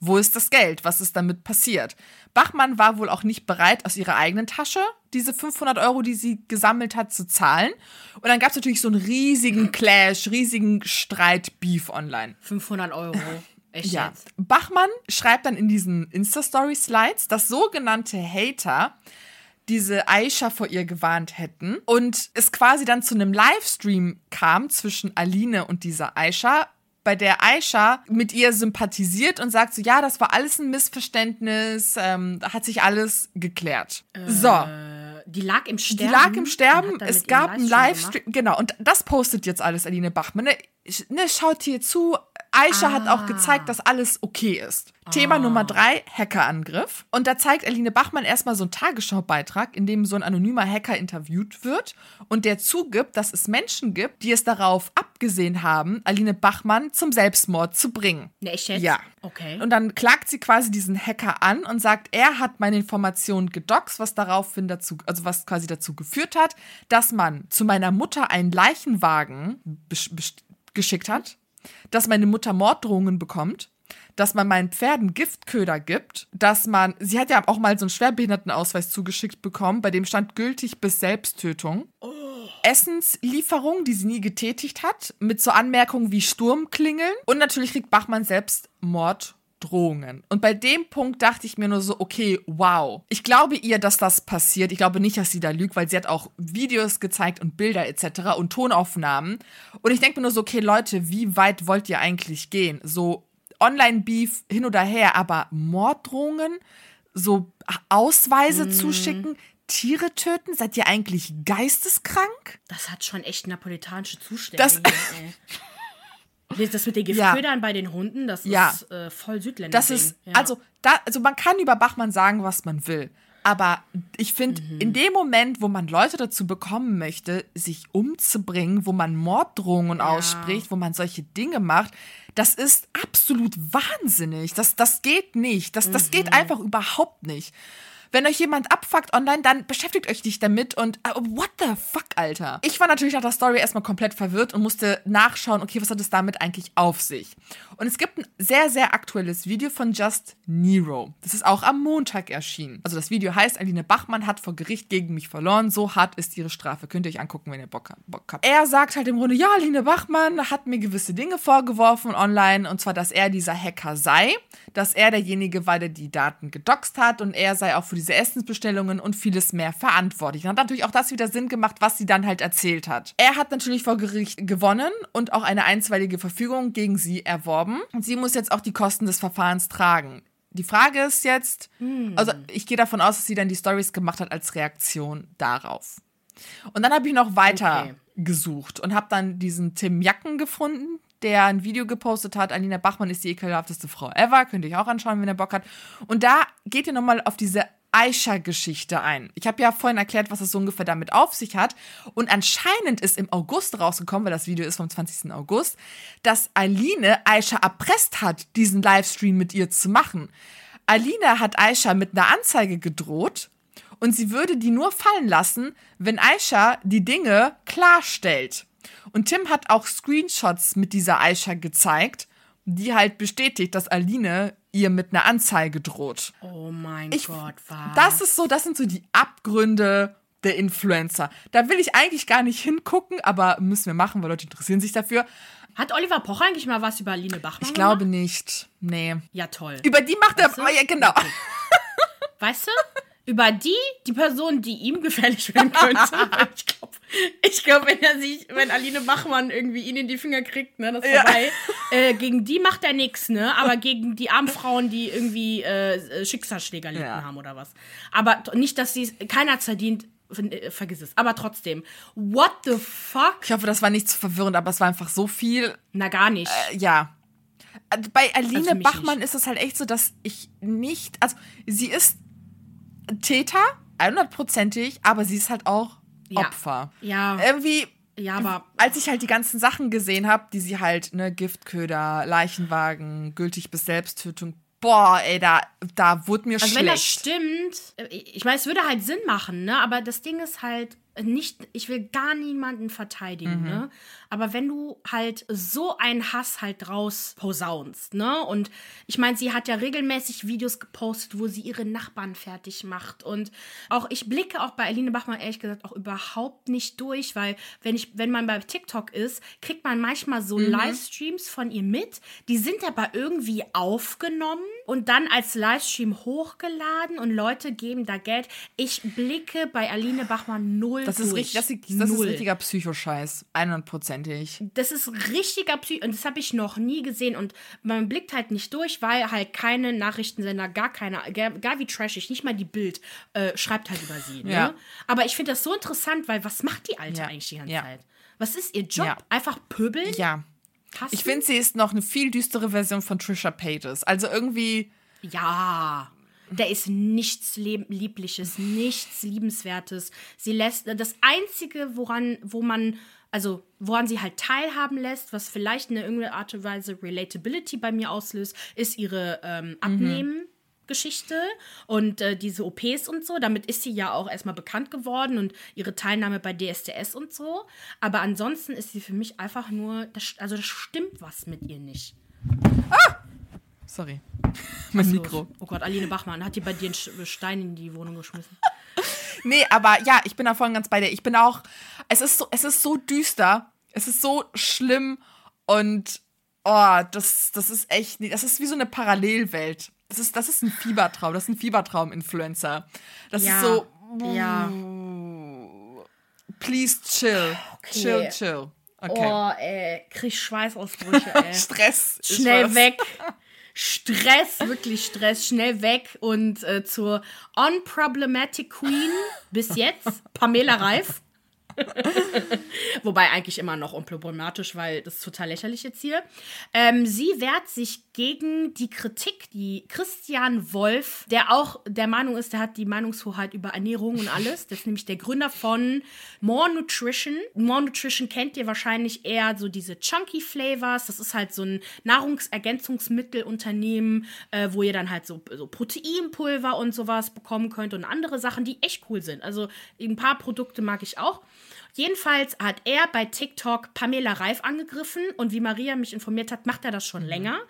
wo ist das Geld? Was ist damit passiert? Bachmann war wohl auch nicht bereit, aus ihrer eigenen Tasche diese 500 Euro, die sie gesammelt hat, zu zahlen. Und dann gab es natürlich so einen riesigen Clash, riesigen Streit, Beef online. 500 Euro. <laughs> Echt ja. Jetzt? Bachmann schreibt dann in diesen Insta-Story-Slides, dass sogenannte Hater diese Aisha vor ihr gewarnt hätten und es quasi dann zu einem Livestream kam zwischen Aline und dieser Aisha, bei der Aisha mit ihr sympathisiert und sagt so, ja, das war alles ein Missverständnis, ähm, hat sich alles geklärt. Äh, so. Die lag im Sterben. Die lag im Sterben. Es gab einen Livestream. Genau. Und das postet jetzt alles Aline Bachmann. Ne, schaut hier zu. Aisha ah. hat auch gezeigt, dass alles okay ist. Ah. Thema Nummer drei, Hackerangriff. Und da zeigt Aline Bachmann erstmal so einen Tagesschau-Beitrag, in dem so ein anonymer Hacker interviewt wird und der zugibt, dass es Menschen gibt, die es darauf abgesehen haben, Aline Bachmann zum Selbstmord zu bringen. Ne, echt jetzt? Ja. Okay. Und dann klagt sie quasi diesen Hacker an und sagt, er hat meine Informationen gedoxt, was daraufhin dazu, also was quasi dazu geführt hat, dass man zu meiner Mutter einen Leichenwagen geschickt hat dass meine Mutter Morddrohungen bekommt, dass man meinen Pferden Giftköder gibt, dass man, sie hat ja auch mal so einen Schwerbehindertenausweis zugeschickt bekommen, bei dem stand gültig bis Selbsttötung. Oh. Essenslieferung, die sie nie getätigt hat, mit so Anmerkungen wie Sturmklingeln. Und natürlich kriegt Bachmann selbst Mord Drohungen. Und bei dem Punkt dachte ich mir nur so, okay, wow. Ich glaube ihr, dass das passiert. Ich glaube nicht, dass sie da lügt, weil sie hat auch Videos gezeigt und Bilder etc. und Tonaufnahmen. Und ich denke mir nur so, okay, Leute, wie weit wollt ihr eigentlich gehen? So Online-Beef hin oder her, aber Morddrohungen, so Ausweise mm. zuschicken, Tiere töten? Seid ihr eigentlich geisteskrank? Das hat schon echt napolitanische Zustände. Das, hier, <laughs> das mit den Giftködern ja. bei den Hunden, das ja. ist äh, voll Südländer. Das ist, ja. also, da, also man kann über Bachmann sagen, was man will. Aber ich finde, mhm. in dem Moment, wo man Leute dazu bekommen möchte, sich umzubringen, wo man Morddrohungen ausspricht, wo man solche Dinge macht, das ist absolut wahnsinnig. Das, das geht nicht. Das, das mhm. geht einfach überhaupt nicht. Wenn euch jemand abfuckt online, dann beschäftigt euch nicht damit und uh, what the fuck, Alter. Ich war natürlich nach der Story erstmal komplett verwirrt und musste nachschauen, okay, was hat es damit eigentlich auf sich? Und es gibt ein sehr, sehr aktuelles Video von Just Nero. Das ist auch am Montag erschienen. Also das Video heißt, Aline Bachmann hat vor Gericht gegen mich verloren. So hart ist ihre Strafe. Könnt ihr euch angucken, wenn ihr Bock habt. Er sagt halt im Grunde, ja, Aline Bachmann hat mir gewisse Dinge vorgeworfen online. Und zwar, dass er dieser Hacker sei. Dass er derjenige war, der die Daten gedoxt hat. Und er sei auch für diese Essensbestellungen und vieles mehr verantwortlich. Und hat natürlich auch das wieder Sinn gemacht, was sie dann halt erzählt hat. Er hat natürlich vor Gericht gewonnen und auch eine einstweilige Verfügung gegen sie erworben. Und sie muss jetzt auch die Kosten des Verfahrens tragen. Die Frage ist jetzt, hm. also ich gehe davon aus, dass sie dann die Stories gemacht hat als Reaktion darauf. Und dann habe ich noch weiter okay. gesucht und habe dann diesen Tim Jacken gefunden, der ein Video gepostet hat. Alina Bachmann ist die ekelhafteste Frau ever. Könnt ihr euch auch anschauen, wenn ihr Bock habt. Und da geht ihr nochmal auf diese Aisha-Geschichte ein. Ich habe ja vorhin erklärt, was es so ungefähr damit auf sich hat. Und anscheinend ist im August rausgekommen, weil das Video ist vom 20. August, dass Aline Aisha erpresst hat, diesen Livestream mit ihr zu machen. Aline hat Aisha mit einer Anzeige gedroht und sie würde die nur fallen lassen, wenn Aisha die Dinge klarstellt. Und Tim hat auch Screenshots mit dieser Aisha gezeigt, die halt bestätigt, dass Aline ihr mit einer Anzeige droht. Oh mein ich, Gott, was? Das ist so, das sind so die Abgründe der Influencer. Da will ich eigentlich gar nicht hingucken, aber müssen wir machen, weil Leute interessieren sich dafür. Hat Oliver Pocher eigentlich mal was über Aline Bachmann Ich glaube gemacht? nicht. Nee. Ja, toll. Über die macht weißt er. Ja, genau. <laughs> Weißt du? Über die, die Person, die ihm gefährlich werden könnte. <laughs> ich glaube, ich glaube, wenn er sich, wenn Aline Bachmann irgendwie ihn in die Finger kriegt, ne, das ist vorbei. Ja. Äh, gegen die macht er nichts, ne? Aber gegen die armen Frauen, die irgendwie äh, Schicksalsschläger litten ja. haben oder was. Aber nicht, dass sie keiner hat verdient, äh, vergiss es. Aber trotzdem, what the fuck? Ich hoffe, das war nicht zu verwirrend, aber es war einfach so viel. Na, gar nicht. Äh, ja. Äh, bei Aline also Bachmann nicht. ist es halt echt so, dass ich nicht, also sie ist Täter, 100%ig, aber sie ist halt auch Opfer. Ja. Irgendwie. Ja, aber. Als ich halt die ganzen Sachen gesehen habe, die sie halt, ne, Giftköder, Leichenwagen, gültig bis Selbsttötung, boah, ey, da, da wurde mir also schlecht. wenn das stimmt, äh, ich meine, es würde halt Sinn machen, ne? Aber das Ding ist halt, nicht, ich will gar niemanden verteidigen, Mhm. ne? Aber wenn du halt so einen Hass halt draus posaunst, ne? Und ich meine, sie hat ja regelmäßig Videos gepostet, wo sie ihre Nachbarn fertig macht. Und auch ich blicke auch bei Aline Bachmann ehrlich gesagt auch überhaupt nicht durch, weil wenn ich, wenn man bei TikTok ist, kriegt man manchmal so Mhm. Livestreams von ihr mit. Die sind aber irgendwie aufgenommen und dann als Livestream hochgeladen und Leute geben da Geld. Ich blicke bei Aline Bachmann null Das ist, durch. richtig, das, ist, das ist richtiger Psychoscheiß. 100%ig. Das ist richtiger Psy und das habe ich noch nie gesehen und man blickt halt nicht durch, weil halt keine Nachrichtensender, gar keine, gar, wie trashig, nicht mal die Bild äh, schreibt halt über sie. Ne? Ja. Aber ich finde das so interessant, weil was macht die Alte Ja. eigentlich die ganze Ja. Zeit? Was ist ihr Job? Einfach pöbeln? Ja. Hassen? Ich finde, sie ist noch eine viel düstere Version von Trisha Paytas. Also irgendwie. Ja. Da ist nichts Liebliches, nichts Liebenswertes. Sie lässt das Einzige, woran, wo man, also woran sie halt teilhaben lässt, was vielleicht in irgendeiner Art und Weise Relatability bei mir auslöst, ist ihre ähm, Abnehmen. Geschichte und äh, diese OPs und so. Damit ist sie ja auch erstmal bekannt geworden und ihre Teilnahme bei DSDS und so. Aber ansonsten ist sie für mich einfach nur, das, also das stimmt was mit ihr nicht. Sorry. <laughs> mein Mikro. Oh Gott, Aline Bachmann, hat die bei dir einen Sch- Stein in die Wohnung geschmissen? <laughs> Nee, aber ja, ich bin da voll ganz bei dir. Ich bin auch. Es ist so, es ist so düster. Es ist so schlimm und oh, das, das ist echt. Das ist wie so eine Parallelwelt. Das ist, das ist ein Fiebertraum. Das ist ein Fiebertraum-Influencer. Das Ja, ist so. ja. Please chill. Chill, chill. Okay. Oh, ey, krieg Schweißausbrüche, <laughs> ey. Stress. Schnell weg. Stress, wirklich Stress, schnell weg und äh, zur Unproblematic Queen bis jetzt, Pamela Reif. <laughs> Wobei eigentlich immer noch unproblematisch, weil das ist total lächerlich jetzt hier. Ähm, sie wehrt sich gegen die Kritik, die Christian Wolf, der auch der Meinung ist, der hat die Meinungshoheit über Ernährung und alles. Das ist nämlich der Gründer von More Nutrition. More Nutrition kennt ihr wahrscheinlich eher so diese Chunky Flavors. Das ist halt so ein Nahrungsergänzungsmittelunternehmen, äh, wo ihr dann halt so, so Proteinpulver und sowas bekommen könnt und andere Sachen, die echt cool sind. Also ein paar Produkte mag ich auch. Jedenfalls hat er bei TikTok Pamela Reif angegriffen und wie Maria mich informiert hat, macht er das schon länger.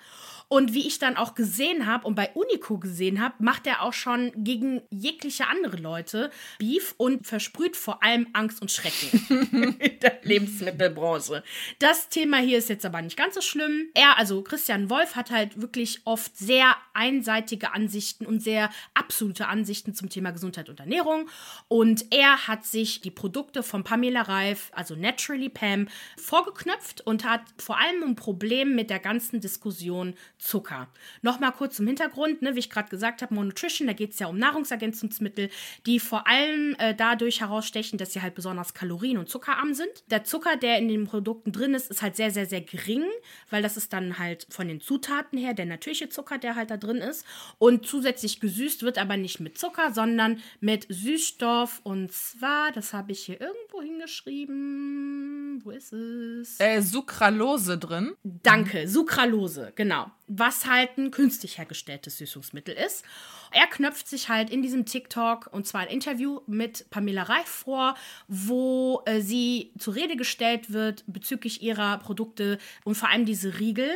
Und wie ich dann auch gesehen habe und bei Unico gesehen habe, macht er auch schon gegen jegliche andere Leute Beef und versprüht vor allem Angst und Schrecken <laughs> in der Lebensmittelbranche. Das Thema hier ist jetzt aber nicht ganz so schlimm. Er, also Christian Wolf, hat halt wirklich oft sehr einseitige Ansichten und sehr absolute Ansichten zum Thema Gesundheit und Ernährung. Und er hat sich die Produkte von Pamela Reif, also Naturally Pam, vorgeknöpft und hat vor allem ein Problem mit der ganzen Diskussion Zucker. Nochmal kurz zum Hintergrund, ne, wie ich gerade gesagt habe, More Nutrition, da geht es ja um Nahrungsergänzungsmittel, die vor allem äh, dadurch herausstechen, dass sie halt besonders kalorien- und zuckerarm sind. Der Zucker, der in den Produkten drin ist, ist halt sehr, sehr, sehr gering, weil das ist dann halt von den Zutaten her der natürliche Zucker, der halt da drin ist. Und zusätzlich gesüßt wird aber nicht mit Zucker, sondern mit Süßstoff. Und zwar, das habe ich hier irgendwo hingeschrieben. Wo ist es? Äh, Sucralose drin. Danke, Sucralose, genau. Was halt ein künstlich hergestelltes Süßungsmittel ist. Er knöpft sich halt in diesem TikTok und zwar ein Interview mit Pamela Reif vor, wo äh, sie zur Rede gestellt wird bezüglich ihrer Produkte und vor allem diese Riegel,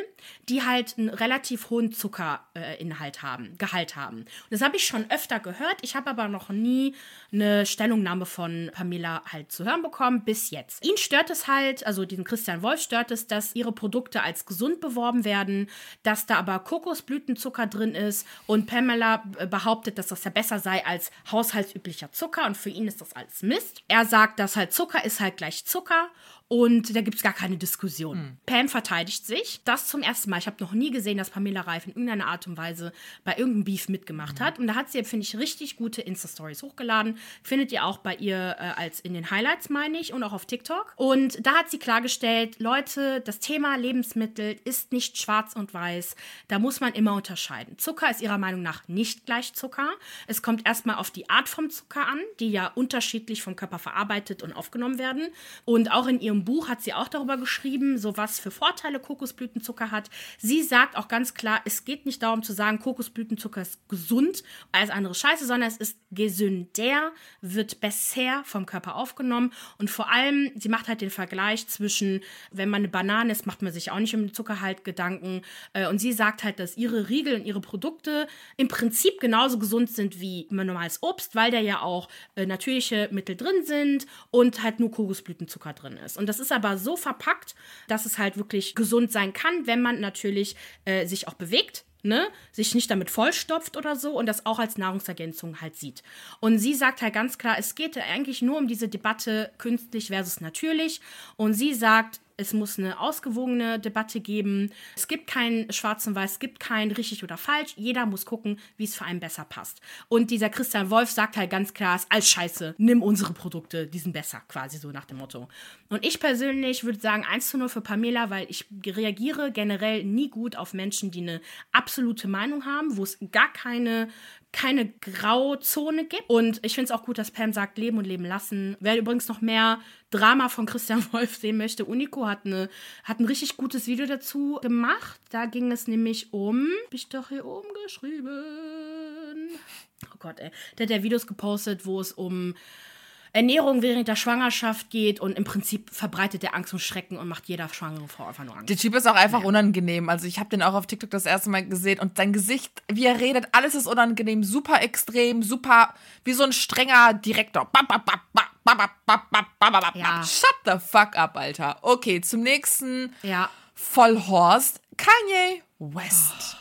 die halt einen relativ hohen Zuckerinhalt haben, Gehalt haben. Und das habe ich schon öfter gehört. Ich habe aber noch nie eine Stellungnahme von Pamela halt zu hören bekommen, bis jetzt. Ihn stört es halt, also diesen Christian Wolf stört es, dass ihre Produkte als gesund beworben werden, dass da aber Kokosblütenzucker drin ist und Pamela äh, behauptet, dass das ja besser sei als haushaltsüblicher Zucker und für ihn ist das alles Mist. Er sagt, dass halt Zucker ist halt gleich Zucker und da gibt es gar keine Diskussion. Pam verteidigt sich. Das zum ersten Mal. Ich habe noch nie gesehen, dass Pamela Reif in irgendeiner Art und Weise bei irgendeinem Beef mitgemacht hat. Und da hat sie, finde ich, richtig gute Insta-Stories hochgeladen. Findet ihr auch bei ihr äh, als in den Highlights, meine ich, und auch auf TikTok. Und da hat sie klargestellt, Leute, das Thema Lebensmittel ist nicht schwarz und weiß. Da muss man immer unterscheiden. Zucker ist ihrer Meinung nach nicht gleich Zucker. Es kommt erstmal auf die Art vom Zucker an, die ja unterschiedlich vom Körper verarbeitet und aufgenommen werden. Und auch in ihrem ihrem Buch hat sie auch darüber geschrieben, so was für Vorteile Kokosblütenzucker hat. Sie sagt auch ganz klar, es geht nicht darum zu sagen, Kokosblütenzucker ist gesund, alles andere scheiße, sondern es ist gesünder, wird besser vom Körper aufgenommen und vor allem, sie macht halt den Vergleich zwischen, wenn man eine Banane isst, macht man sich auch nicht um den Zuckerhalt Gedanken äh, und sie sagt halt, dass ihre Riegel und ihre Produkte im Prinzip genauso gesund sind wie normales Obst, weil da ja auch äh, natürliche Mittel drin sind und halt nur Kokosblütenzucker drin ist. Und das ist aber so verpackt, dass es halt wirklich gesund sein kann, wenn man natürlich äh, sich auch bewegt ne, sich nicht damit vollstopft oder so und das auch als Nahrungsergänzung halt sieht. Und sie sagt halt ganz klar, es geht eigentlich nur um diese Debatte künstlich versus natürlich. Und sie sagt, es muss eine ausgewogene Debatte geben. Es gibt kein Schwarz und Weiß, es gibt kein richtig oder falsch. Jeder muss gucken, wie es für einen besser passt. Und dieser Christian Wolf sagt halt ganz klar, es ist alles scheiße, nimm unsere Produkte, die sind besser, quasi so nach dem Motto. Und ich persönlich würde sagen 1 zu 0 für Pamela, weil ich reagiere generell nie gut auf Menschen, die eine absolute Meinung haben, wo es gar keine keine Grauzone gibt. Und ich finde es auch gut, dass Pam sagt, leben und leben lassen. Wer übrigens noch mehr Drama von Christian <laughs> Wolf sehen möchte, Unico hat, eine, hat ein richtig gutes Video dazu gemacht. Da ging es nämlich um, hab ich doch hier oben geschrieben. Oh Gott, ey. Der hat ja Videos gepostet, wo es um Ernährung während der Schwangerschaft geht und im Prinzip verbreitet der Angst und Schrecken und macht jeder schwangere Frau einfach nur Angst. Der Typ ist auch einfach ja. unangenehm. Also ich habe den auch auf TikTok das erste Mal gesehen und sein Gesicht, wie er redet, alles ist unangenehm, super extrem, super wie so ein strenger Direktor. Ja. Shut the fuck up, Alter. Okay, zum nächsten ja. Vollhorst. Kanye West.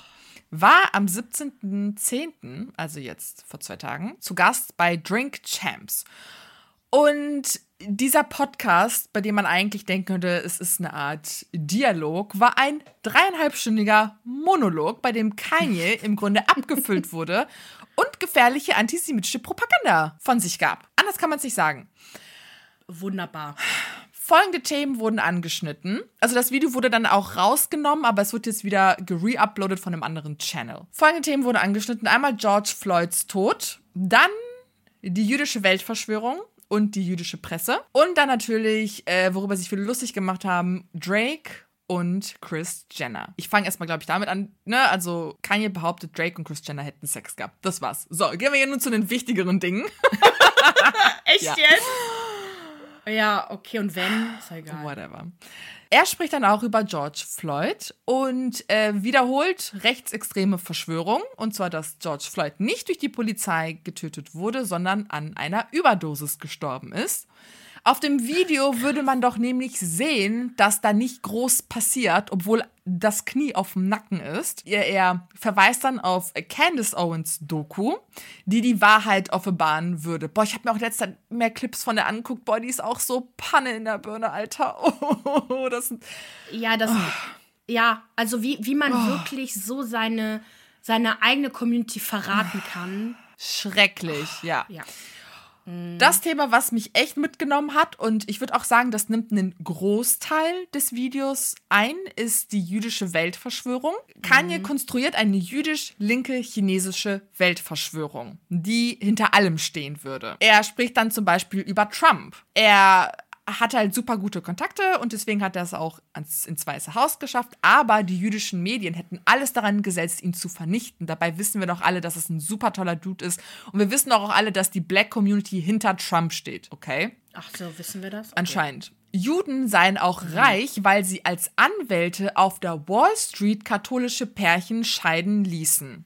War am 17.10., also jetzt vor zwei Tagen, zu Gast bei Drink Champs. Und dieser Podcast, bei dem man eigentlich denken könnte, es ist eine Art Dialog, war ein dreieinhalbstündiger Monolog, bei dem Kanye im Grunde abgefüllt wurde und gefährliche antisemitische Propaganda von sich gab. Anders kann man es nicht sagen. Wunderbar. Folgende Themen wurden angeschnitten. Also das Video wurde dann auch rausgenommen, aber es wird jetzt wieder gereuploadet von einem anderen Channel. Folgende Themen wurden angeschnitten. Einmal George Floyds Tod, dann die jüdische Weltverschwörung, und die jüdische Presse. Und dann natürlich, äh, worüber sich viele lustig gemacht haben, Drake und Chris Jenner. Ich fange erstmal, glaube ich, damit an. Ne? Also, Kanye behauptet, Drake und Chris Jenner hätten Sex gehabt. Das war's. So, gehen wir hier nun zu den wichtigeren Dingen. <laughs> Echt ja. jetzt? Ja, okay, und wenn? Ist egal. Whatever. Er spricht dann auch über George Floyd und äh, wiederholt rechtsextreme Verschwörung. Und zwar, dass George Floyd nicht durch die Polizei getötet wurde, sondern an einer Überdosis gestorben ist. Auf dem Video würde man doch nämlich sehen, dass da nicht groß passiert, obwohl das Knie auf dem Nacken ist. Er, er verweist dann auf Candace Owens Doku, die die Wahrheit offenbaren würde. Boah, ich habe mir auch letzter mehr Clips von der angeguckt. Boah, die ist auch so Panne in der Birne, Alter. <laughs> Oh, das Ja, das oh. ja, also wie, wie man oh. wirklich so seine seine eigene Community verraten kann. Schrecklich, ja. Ja. Das Thema, was mich echt mitgenommen hat, und ich würde auch sagen, das nimmt einen Großteil des Videos ein, ist die jüdische Weltverschwörung. Kanye mhm. konstruiert eine jüdisch-linke chinesische Weltverschwörung, die hinter allem stehen würde. Er spricht dann zum Beispiel über Trump. Er hat halt super gute Kontakte und deswegen hat er es auch ins Weiße Haus geschafft. Aber die jüdischen Medien hätten alles daran gesetzt, ihn zu vernichten. Dabei wissen wir doch alle, dass es ein super toller Dude ist. Und wir wissen auch alle, dass die Black Community hinter Trump steht, okay? Ach so, wissen wir das? Okay. Anscheinend. Juden seien auch mhm. reich, weil sie als Anwälte auf der Wall Street katholische Pärchen scheiden ließen.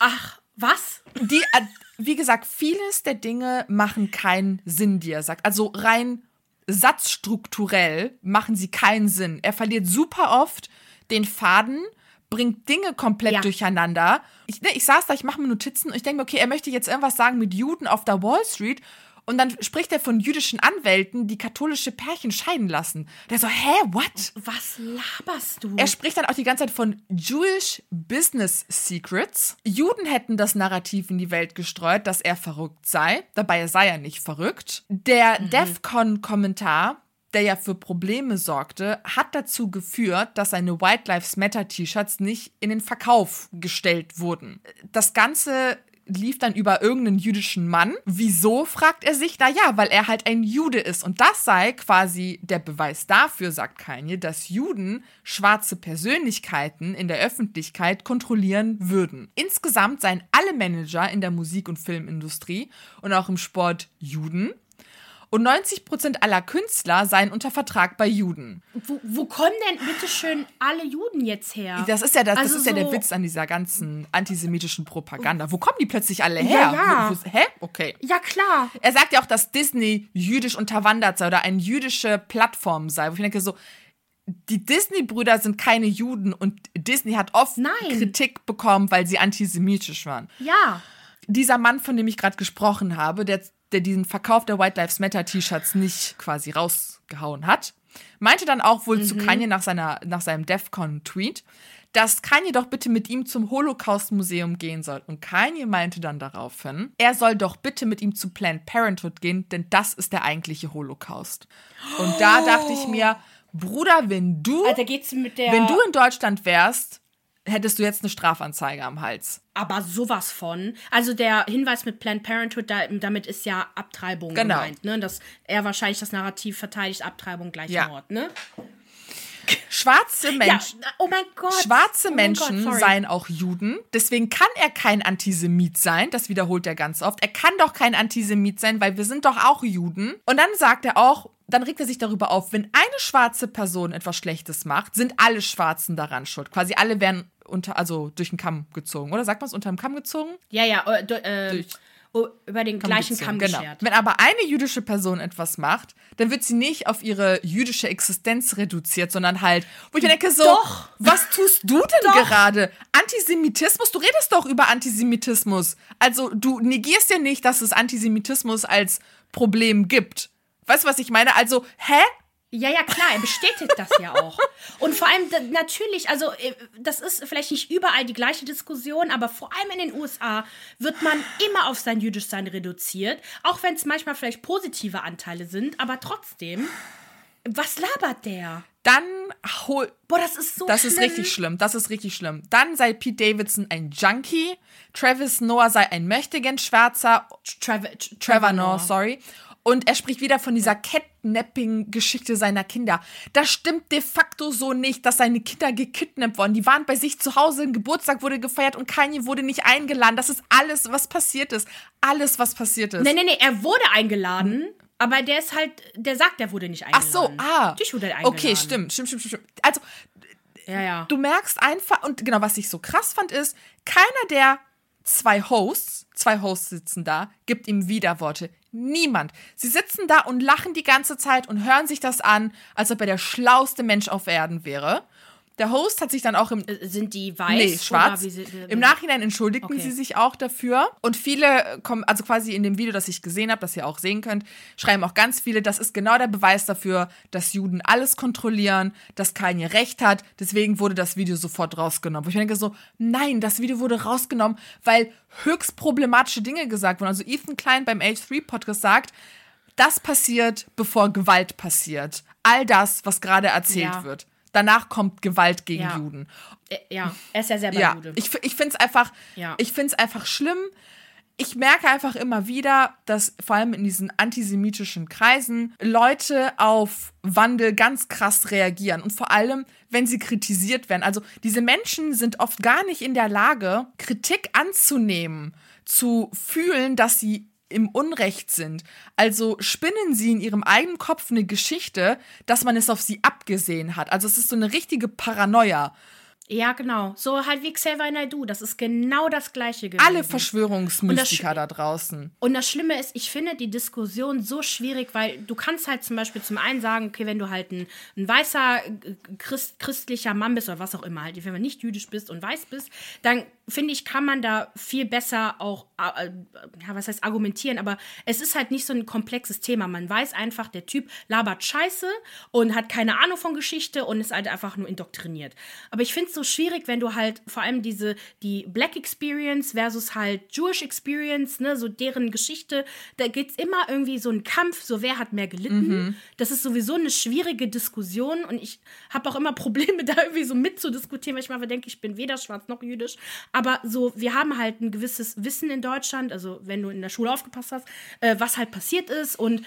Ach, was? Die, äh, wie gesagt, vieles der Dinge machen keinen Sinn, die er sagt. Also rein satzstrukturell machen sie keinen Sinn. Er verliert super oft den Faden, bringt Dinge komplett ja. durcheinander. Ich, ne, ich saß da, ich mache mir Notizen und ich denke mir, okay, er möchte jetzt irgendwas sagen mit Juden auf der Wall Street und dann spricht er von jüdischen Anwälten, die katholische Pärchen scheiden lassen. Der so, hä, what? Was laberst du? Er spricht dann auch die ganze Zeit von Jewish Business Secrets. Juden hätten das Narrativ in die Welt gestreut, dass er verrückt sei. Dabei sei er nicht verrückt. Der mhm. DEFCON-Kommentar der ja für Probleme sorgte, hat dazu geführt, dass seine White Lives Matter T-Shirts nicht in den Verkauf gestellt wurden. Das Ganze lief dann über irgendeinen jüdischen Mann. Wieso, fragt er sich? Na ja, weil er halt ein Jude ist. Und das sei quasi der Beweis dafür, sagt Kanye, dass Juden schwarze Persönlichkeiten in der Öffentlichkeit kontrollieren würden. Insgesamt seien alle Manager in der Musik- und Filmindustrie und auch im Sport Juden. Und 90 Prozent aller Künstler seien unter Vertrag bei Juden. Wo, wo kommen denn bitte schön alle Juden jetzt her? Das ist ja, das, Also das ist ja der so- Witz an dieser ganzen antisemitischen Propaganda. Wo kommen die plötzlich alle her? Ja, ja. Wo, wo, hä? Okay. Ja, klar. Er sagt ja auch, dass Disney jüdisch unterwandert sei oder eine jüdische Plattform sei. Wo ich denke so, die Disney-Brüder sind keine Juden und Disney hat oft Nein. Kritik bekommen, weil sie antisemitisch waren. Ja. Dieser Mann, von dem ich gerade gesprochen habe, der, der diesen Verkauf der White Lives Matter T-Shirts nicht quasi rausgehauen hat, meinte dann auch wohl zu Kanye nach, seiner, nach seinem DEFCON-Tweet, dass Kanye doch bitte mit ihm zum Holocaust-Museum gehen soll. Und Kanye meinte dann daraufhin, er soll doch bitte mit ihm zu Planned Parenthood gehen, denn das ist der eigentliche Holocaust. Und da dachte ich mir, Bruder, wenn du, Alter, der. wenn du in Deutschland wärst, hättest du jetzt eine Strafanzeige am Hals. aber sowas von. Also der Hinweis mit Planned Parenthood, da, damit ist ja Abtreibung Genau. gemeint, ne? Dass er wahrscheinlich das Narrativ verteidigt, Abtreibung gleich Ja. Mord, ne? Schwarze Menschen. Ja, oh mein Gott. Schwarze oh Menschen Gott, seien auch Juden. Deswegen kann er kein Antisemit sein. Das wiederholt er ganz oft. Er kann doch kein Antisemit sein, weil wir sind doch auch Juden. Und dann sagt er auch, dann regt er sich darüber auf, wenn eine schwarze Person etwas Schlechtes macht, sind alle Schwarzen daran schuld. Quasi alle werden unter, also durch den Kamm gezogen. Oder sagt man es unter den Kamm gezogen? Ja, ja, äh, du- Durch- oh, über den gleichen gezogen, Kamm genau. geschert. Wenn aber eine jüdische Person etwas macht, dann wird sie nicht auf ihre jüdische Existenz reduziert, sondern halt, wo ich mir denke, so, Doch. was tust du denn gerade? Antisemitismus? Du redest doch über Antisemitismus. Also du negierst ja nicht, dass es Antisemitismus als Problem gibt. Weißt du, was ich meine? Also, hä? Ja, ja, klar, er bestätigt das ja auch. Und vor allem natürlich, also äh, das ist vielleicht nicht überall die gleiche Diskussion, aber vor allem in den USA wird man immer auf sein Jüdischsein reduziert, auch wenn es manchmal vielleicht positive Anteile sind, aber trotzdem, was labert der? Dann hol. Boah, das ist so Das schlimm. ist richtig schlimm. Das ist richtig schlimm. Dann sei Pete Davidson ein Junkie. Travis Noah sei ein Möchtegern-Schwarzer. Trevor, Trevor Noah, sorry. Und er spricht wieder von dieser Catnapping-Geschichte seiner Kinder. Das stimmt de facto so nicht, dass seine Kinder gekidnappt wurden. Die waren bei sich zu Hause, ein Geburtstag wurde gefeiert und Kanye wurde nicht eingeladen. Das ist alles, was passiert ist. Alles, was passiert ist. Nee, nee, nee, er wurde eingeladen, aber der ist halt, der sagt, er wurde nicht Ach eingeladen. so, ah. Natürlich wurde er eingeladen. Okay, stimmt, stimmt, stimmt, stimmt. Also, Ja, ja. du merkst einfach, und genau, was ich so krass fand, ist, keiner der zwei Hosts, zwei Hosts sitzen da, gibt ihm Widerworte. Niemand. Sie sitzen da und lachen die ganze Zeit und hören sich das an, als ob er der schlauste Mensch auf Erden wäre. Der Host hat sich dann auch im Sind die weiß? Nee, schwarz. Sie, Im Nachhinein entschuldigten Okay. sie sich auch dafür. Und viele kommen, also quasi in dem Video, das ich gesehen habe, das ihr auch sehen könnt, schreiben auch ganz viele, das ist genau der Beweis dafür, dass Juden alles kontrollieren, dass Kanye recht hat. Deswegen wurde das Video sofort rausgenommen. Wo ich mir denke so, nein, das Video wurde rausgenommen, weil höchst problematische Dinge gesagt wurden. Also Ethan Klein beim H3-Podcast sagt, das passiert, bevor Gewalt passiert. All das, was gerade erzählt Ja. wird. Danach kommt Gewalt gegen Ja. Juden. Äh, Ja, er ist ja selber Ja, Jude. ich, ich finde es einfach, Ja. ich einfach schlimm. Ich merke einfach immer wieder, dass vor allem in diesen antisemitischen Kreisen Leute auf Wandel ganz krass reagieren. Und vor allem, wenn sie kritisiert werden. Also diese Menschen sind oft gar nicht in der Lage, Kritik anzunehmen, zu fühlen, dass sie im Unrecht sind. Also spinnen sie in ihrem eigenen Kopf eine Geschichte, dass man es auf sie abgesehen hat. Also es ist so eine richtige Paranoia. ja, genau. So halt wie Xavier Naidoo. Das ist genau das Gleiche gewesen. alle Verschwörungsmystiker da draußen. Und das Schlimme ist, ich finde die Diskussion so schwierig, weil du kannst halt zum Beispiel zum einen sagen, okay, wenn du halt ein, ein weißer Christ, christlicher Mann bist oder was auch immer, halt, wenn du nicht jüdisch bist und weiß bist, dann finde ich, kann man da viel besser auch, äh, ja, was heißt argumentieren, aber es ist halt nicht so ein komplexes Thema. Man weiß einfach, der Typ labert Scheiße und hat keine Ahnung von Geschichte und ist halt einfach nur indoktriniert. Aber ich finde es es so schwierig, wenn du halt vor allem diese, die Black Experience versus halt Jewish Experience, ne, so deren Geschichte, da geht es immer irgendwie so ein Kampf, so wer hat mehr gelitten. Mhm. Das ist sowieso eine schwierige Diskussion und ich habe auch immer <laughs> Probleme, da irgendwie so mitzudiskutieren, weil ich mal denke, ich bin weder schwarz noch jüdisch. Aber so, wir haben halt ein gewisses Wissen in Deutschland, also wenn du in der Schule aufgepasst hast, äh, was halt passiert ist und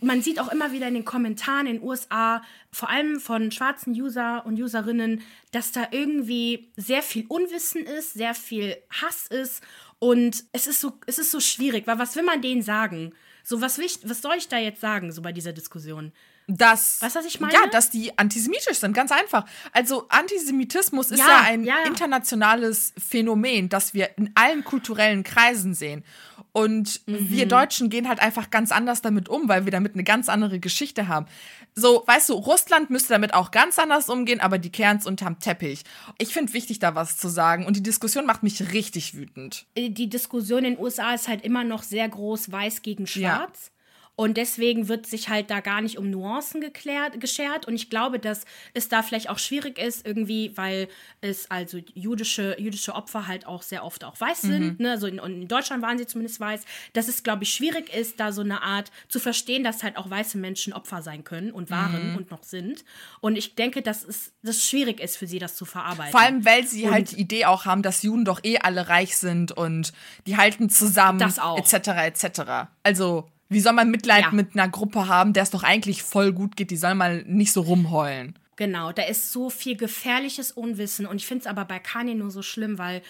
man sieht auch immer wieder in den Kommentaren in den USA, vor allem von schwarzen User und Userinnen, dass da irgendwie sehr viel Unwissen ist, sehr viel Hass ist und es ist so, es ist so schwierig, weil was will man denen sagen? So, was, will ich, was soll ich da jetzt sagen, so bei dieser Diskussion? Dass, weißt, was ich meine? Ja, dass die antisemitisch sind, ganz einfach. Also Antisemitismus ist ja, ein ja, ja. internationales Phänomen, das wir in allen kulturellen Kreisen sehen. Und mhm. wir Deutschen gehen halt einfach ganz anders damit um, weil wir damit eine ganz andere Geschichte haben. So, weißt du, Russland müsste damit auch ganz anders umgehen, aber die Kerns unterm Teppich. Ich finde wichtig, da was zu sagen. Und die Diskussion macht mich richtig wütend. Äh, die Diskussion in den USA ist halt immer noch sehr groß, weiß gegen schwarz. Und deswegen wird sich halt da gar nicht um Nuancen geklärt, geschert. Und ich glaube, dass es da vielleicht auch schwierig ist, irgendwie, weil es also jüdische, jüdische Opfer halt auch sehr oft auch weiß sind. Mhm. Ne? Also in, in, Deutschland waren sie zumindest weiß, dass es, glaube ich, schwierig ist, da so eine Art zu verstehen, dass halt auch weiße Menschen Opfer sein können und waren mhm. und noch sind. Und ich denke, dass es dass schwierig ist für sie, das zu verarbeiten. Vor allem, weil sie und halt die Idee auch haben, dass Juden doch eh alle reich sind und die halten zusammen, das auch. etc. etc. Also wie soll man Mitleid ja. mit einer Gruppe haben, der es doch eigentlich voll gut geht? Die soll mal nicht so rumheulen. Genau, da ist so viel gefährliches Unwissen. Und ich finde es aber bei Kanye nur so schlimm, weil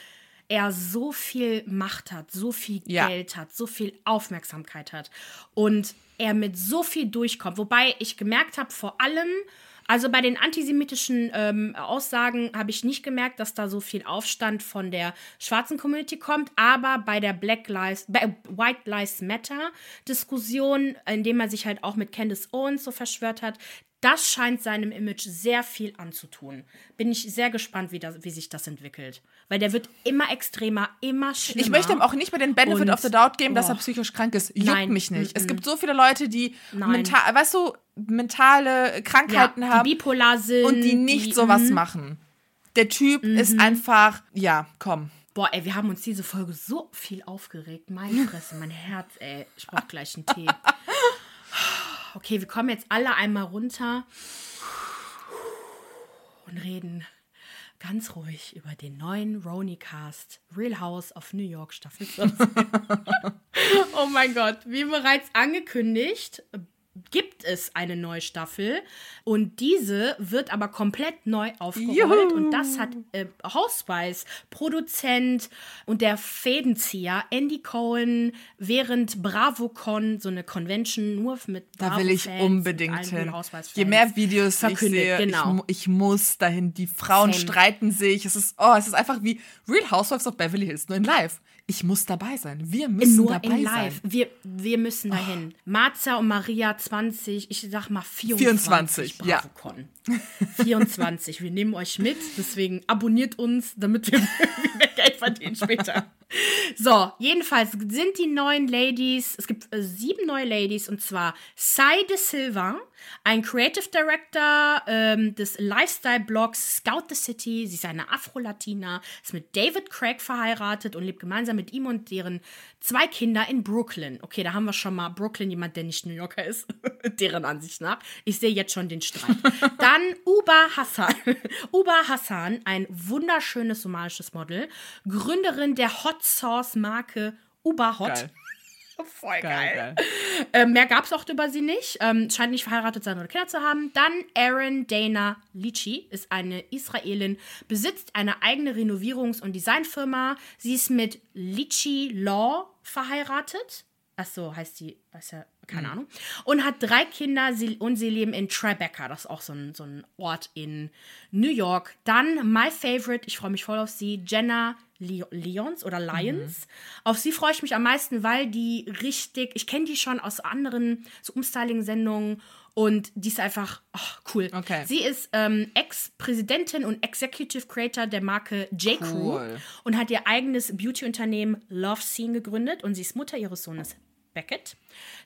er so viel Macht hat, so viel ja. Geld hat, so viel Aufmerksamkeit hat. Und er mit so viel durchkommt. Wobei ich gemerkt habe, vor allem also bei den antisemitischen ähm, Aussagen habe ich nicht gemerkt, dass da so viel Aufstand von der schwarzen Community kommt, aber bei der Black Lives, bei White Lives Matter Diskussion, indem er sich halt auch mit Candace Owens so verschwört hat, das scheint seinem Image sehr viel anzutun. Bin ich sehr gespannt, wie, das, wie sich das entwickelt. Weil der wird immer extremer, immer schlimmer. Ich möchte ihm auch nicht mehr den Benefit Und, of the Doubt geben, oh, dass er psychisch krank ist. Juckt nein, mich nicht. Mm -mm. Es gibt so viele Leute, die mental, weißt du, mentale Krankheiten ja, haben. Die bipolar sind. Und die nicht die, sowas mm. machen. Der Typ -hmm. ist einfach, ja, komm. Boah, ey, wir haben uns diese Folge so viel aufgeregt. Meine Fresse, mein Herz, ey. Ich brauch gleich einen Tee. <laughs> okay, wir kommen jetzt alle einmal runter und reden ganz ruhig über den neuen Roni-Cast Real House of New York Staffel 14. <laughs> oh mein Gott, wie bereits angekündigt, gibt es eine neue Staffel und diese wird aber komplett neu aufgerollt Juhu. und das hat äh, Housewives Produzent und der Fädenzieher Andy Cohen während BravoCon so eine Convention nur mit Bravo Da will ich unbedingt hin. Je mehr Videos ich sehe, genau. ich, ich, muss dahin. Die Frauen Same. streiten sich. Es ist oh, es ist einfach wie Real Housewives of Beverly Hills nur in live ich muss dabei sein. Wir müssen Nur dabei in live. sein. Wir, wir müssen dahin. Oh. Marza und Maria 20, ich sag mal 24. 24, ja. 24. Wir nehmen euch mit, deswegen abonniert uns, damit wir <laughs> Geld verdienen später. So, jedenfalls sind die neuen Ladies, es gibt äh, sieben neue Ladies und zwar Sai de Silva, ein Creative Director ähm, des Lifestyle-Blogs Scout the City. Sie ist eine Afro-Latina, ist mit David Craig verheiratet und lebt gemeinsam mit ihm und deren zwei Kinder in Brooklyn. Okay, da haben wir schon mal Brooklyn, jemand, der nicht New Yorker ist, <laughs> deren Ansicht nach. Ich sehe jetzt schon den Streit. <laughs> Dann Uba Hassan. <laughs> Uba Hassan, ein wunderschönes somalisches Model, Gründerin der Hot Sauce Marke Uba Hot. Geil. <laughs> Voll geil. geil. geil. Äh, mehr gab es auch über sie nicht. Ähm, scheint nicht verheiratet sein oder Kinder zu haben. Dann Erin Dana Lichi ist eine Israelin, besitzt eine eigene Renovierungs- und Designfirma. Sie ist mit Lichi Law verheiratet. Ach so, heißt sie, weiß ja, keine mhm. Ahnung. Und hat drei Kinder sie, und sie leben in Tribeca. Das ist auch so ein, so ein Ort in New York. Dann My Favorite, ich freue mich voll auf sie, Jenna Lions oder Lions. Mhm. Auf sie freue ich mich am meisten, weil die richtig, ich kenne die schon aus anderen so Umstyling-Sendungen und die ist einfach oh, cool. Okay. Sie ist ähm, Ex-Präsidentin und Executive Creator der Marke J. Crew cool. und hat ihr eigenes Beauty-Unternehmen Love Scene gegründet und sie ist Mutter ihres Sohnes Beckett.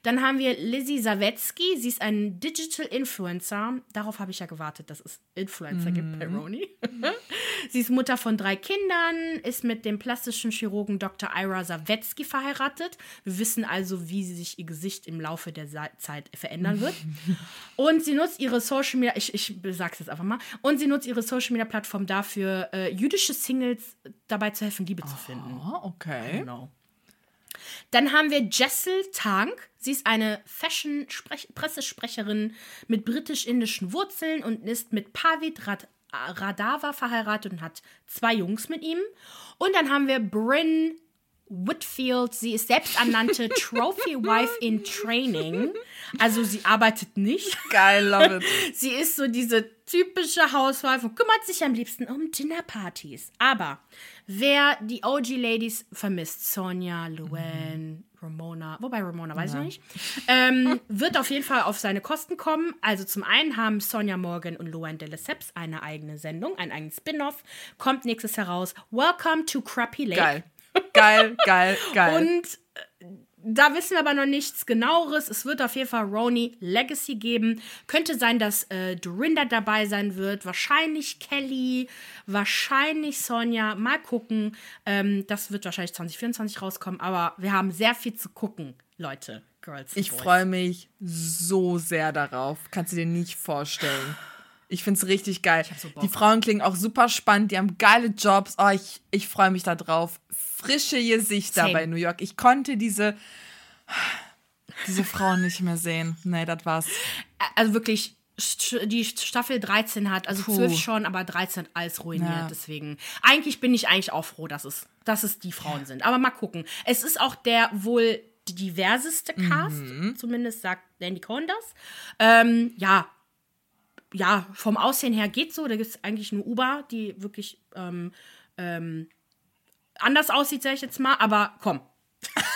Dann haben wir Lizzie Sawetzky. Sie ist ein Digital Influencer. Darauf habe ich ja gewartet, dass es Influencer gibt bei Roni. <laughs> Sie ist Mutter von drei Kindern, ist mit dem plastischen Chirurgen Dr. Ira Sawetzky verheiratet. Wir wissen also, wie sich ihr Gesicht im Laufe der Zeit verändern wird. <laughs> Und sie nutzt ihre Social Media, ich, ich sag's jetzt einfach mal, und sie nutzt ihre Social Media Plattform dafür, äh, jüdische Singles dabei zu helfen, Liebe zu finden. Oh, okay. Genau. Dann haben wir Jessel Tank. Sie ist eine Fashion-Pressesprecherin mit britisch-indischen Wurzeln und ist mit Pavid Rad Radava verheiratet und hat zwei Jungs mit ihm. Und dann haben wir Bryn Whitfield. Sie ist selbsternannte <laughs> Trophy Wife in Training. Also sie arbeitet nicht. Geil, love it. <laughs> Sie ist so diese typische Housewife und kümmert sich am liebsten um Dinnerpartys. Aber wer die OG-Ladies vermisst, Sonja, Luann, Ramona, wobei Ramona weiß ich Ja. noch nicht, ähm, <laughs> wird auf jeden Fall auf seine Kosten kommen. Also zum einen haben Sonja Morgan und Luann de Lesseps eine eigene Sendung, einen eigenen Spin-off. Kommt nächstes heraus. Welcome to Crappy Lake. Geil. Geil, geil, geil. Und da wissen wir aber noch nichts genaueres. Es wird auf jeden Fall Roni Legacy geben. Könnte sein, dass äh, Dorinda dabei sein wird. Wahrscheinlich Kelly. Wahrscheinlich Sonja. Mal gucken. Ähm, das wird wahrscheinlich 2024 rauskommen. Aber wir haben sehr viel zu gucken, Leute. Girls. Ich freue mich so sehr darauf. Kannst du dir nicht vorstellen. Ich finde es richtig geil. so die Frauen klingen auch super spannend, die haben geile Jobs. Oh, ich, ich freue mich da drauf. Frische Gesichter Same. bei New York. Ich konnte diese, diese Frauen nicht mehr sehen. Nee, das war's. Also wirklich. Die Staffel 13 hat, also Puh. 12 schon, aber 13 hat alles ruiniert. Ja. Deswegen, eigentlich bin ich eigentlich auch froh, dass es, dass es die Frauen sind. Aber mal gucken. Es ist auch der wohl diverseste Cast, zumindest sagt Dandy Cohen das. Ähm, ja, ja, vom Aussehen her geht's so. Da gibt es eigentlich nur Uber, die wirklich ähm, ähm, anders aussieht, sag ich jetzt mal. Aber komm. <laughs>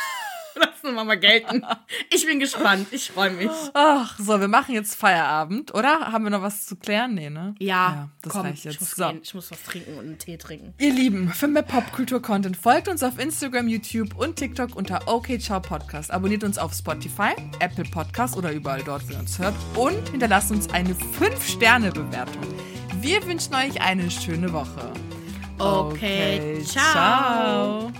Wir mal gelten. Ich bin gespannt. Ich freue mich. Ach, so, wir machen jetzt Feierabend, oder? Haben wir noch was zu klären? Nee, ne? Ja, das komm, reicht Ich jetzt. muss, So. ich muss was trinken und einen Tee trinken. Ihr Lieben, für mehr Popkultur-Content folgt uns auf Instagram, YouTube und TikTok unter OK Ciao Podcast. Abonniert uns auf Spotify, Apple Podcast oder überall dort, wo ihr uns hört. Und hinterlasst uns eine 5-Sterne-Bewertung. Wir wünschen euch eine schöne Woche. Okay, ciao.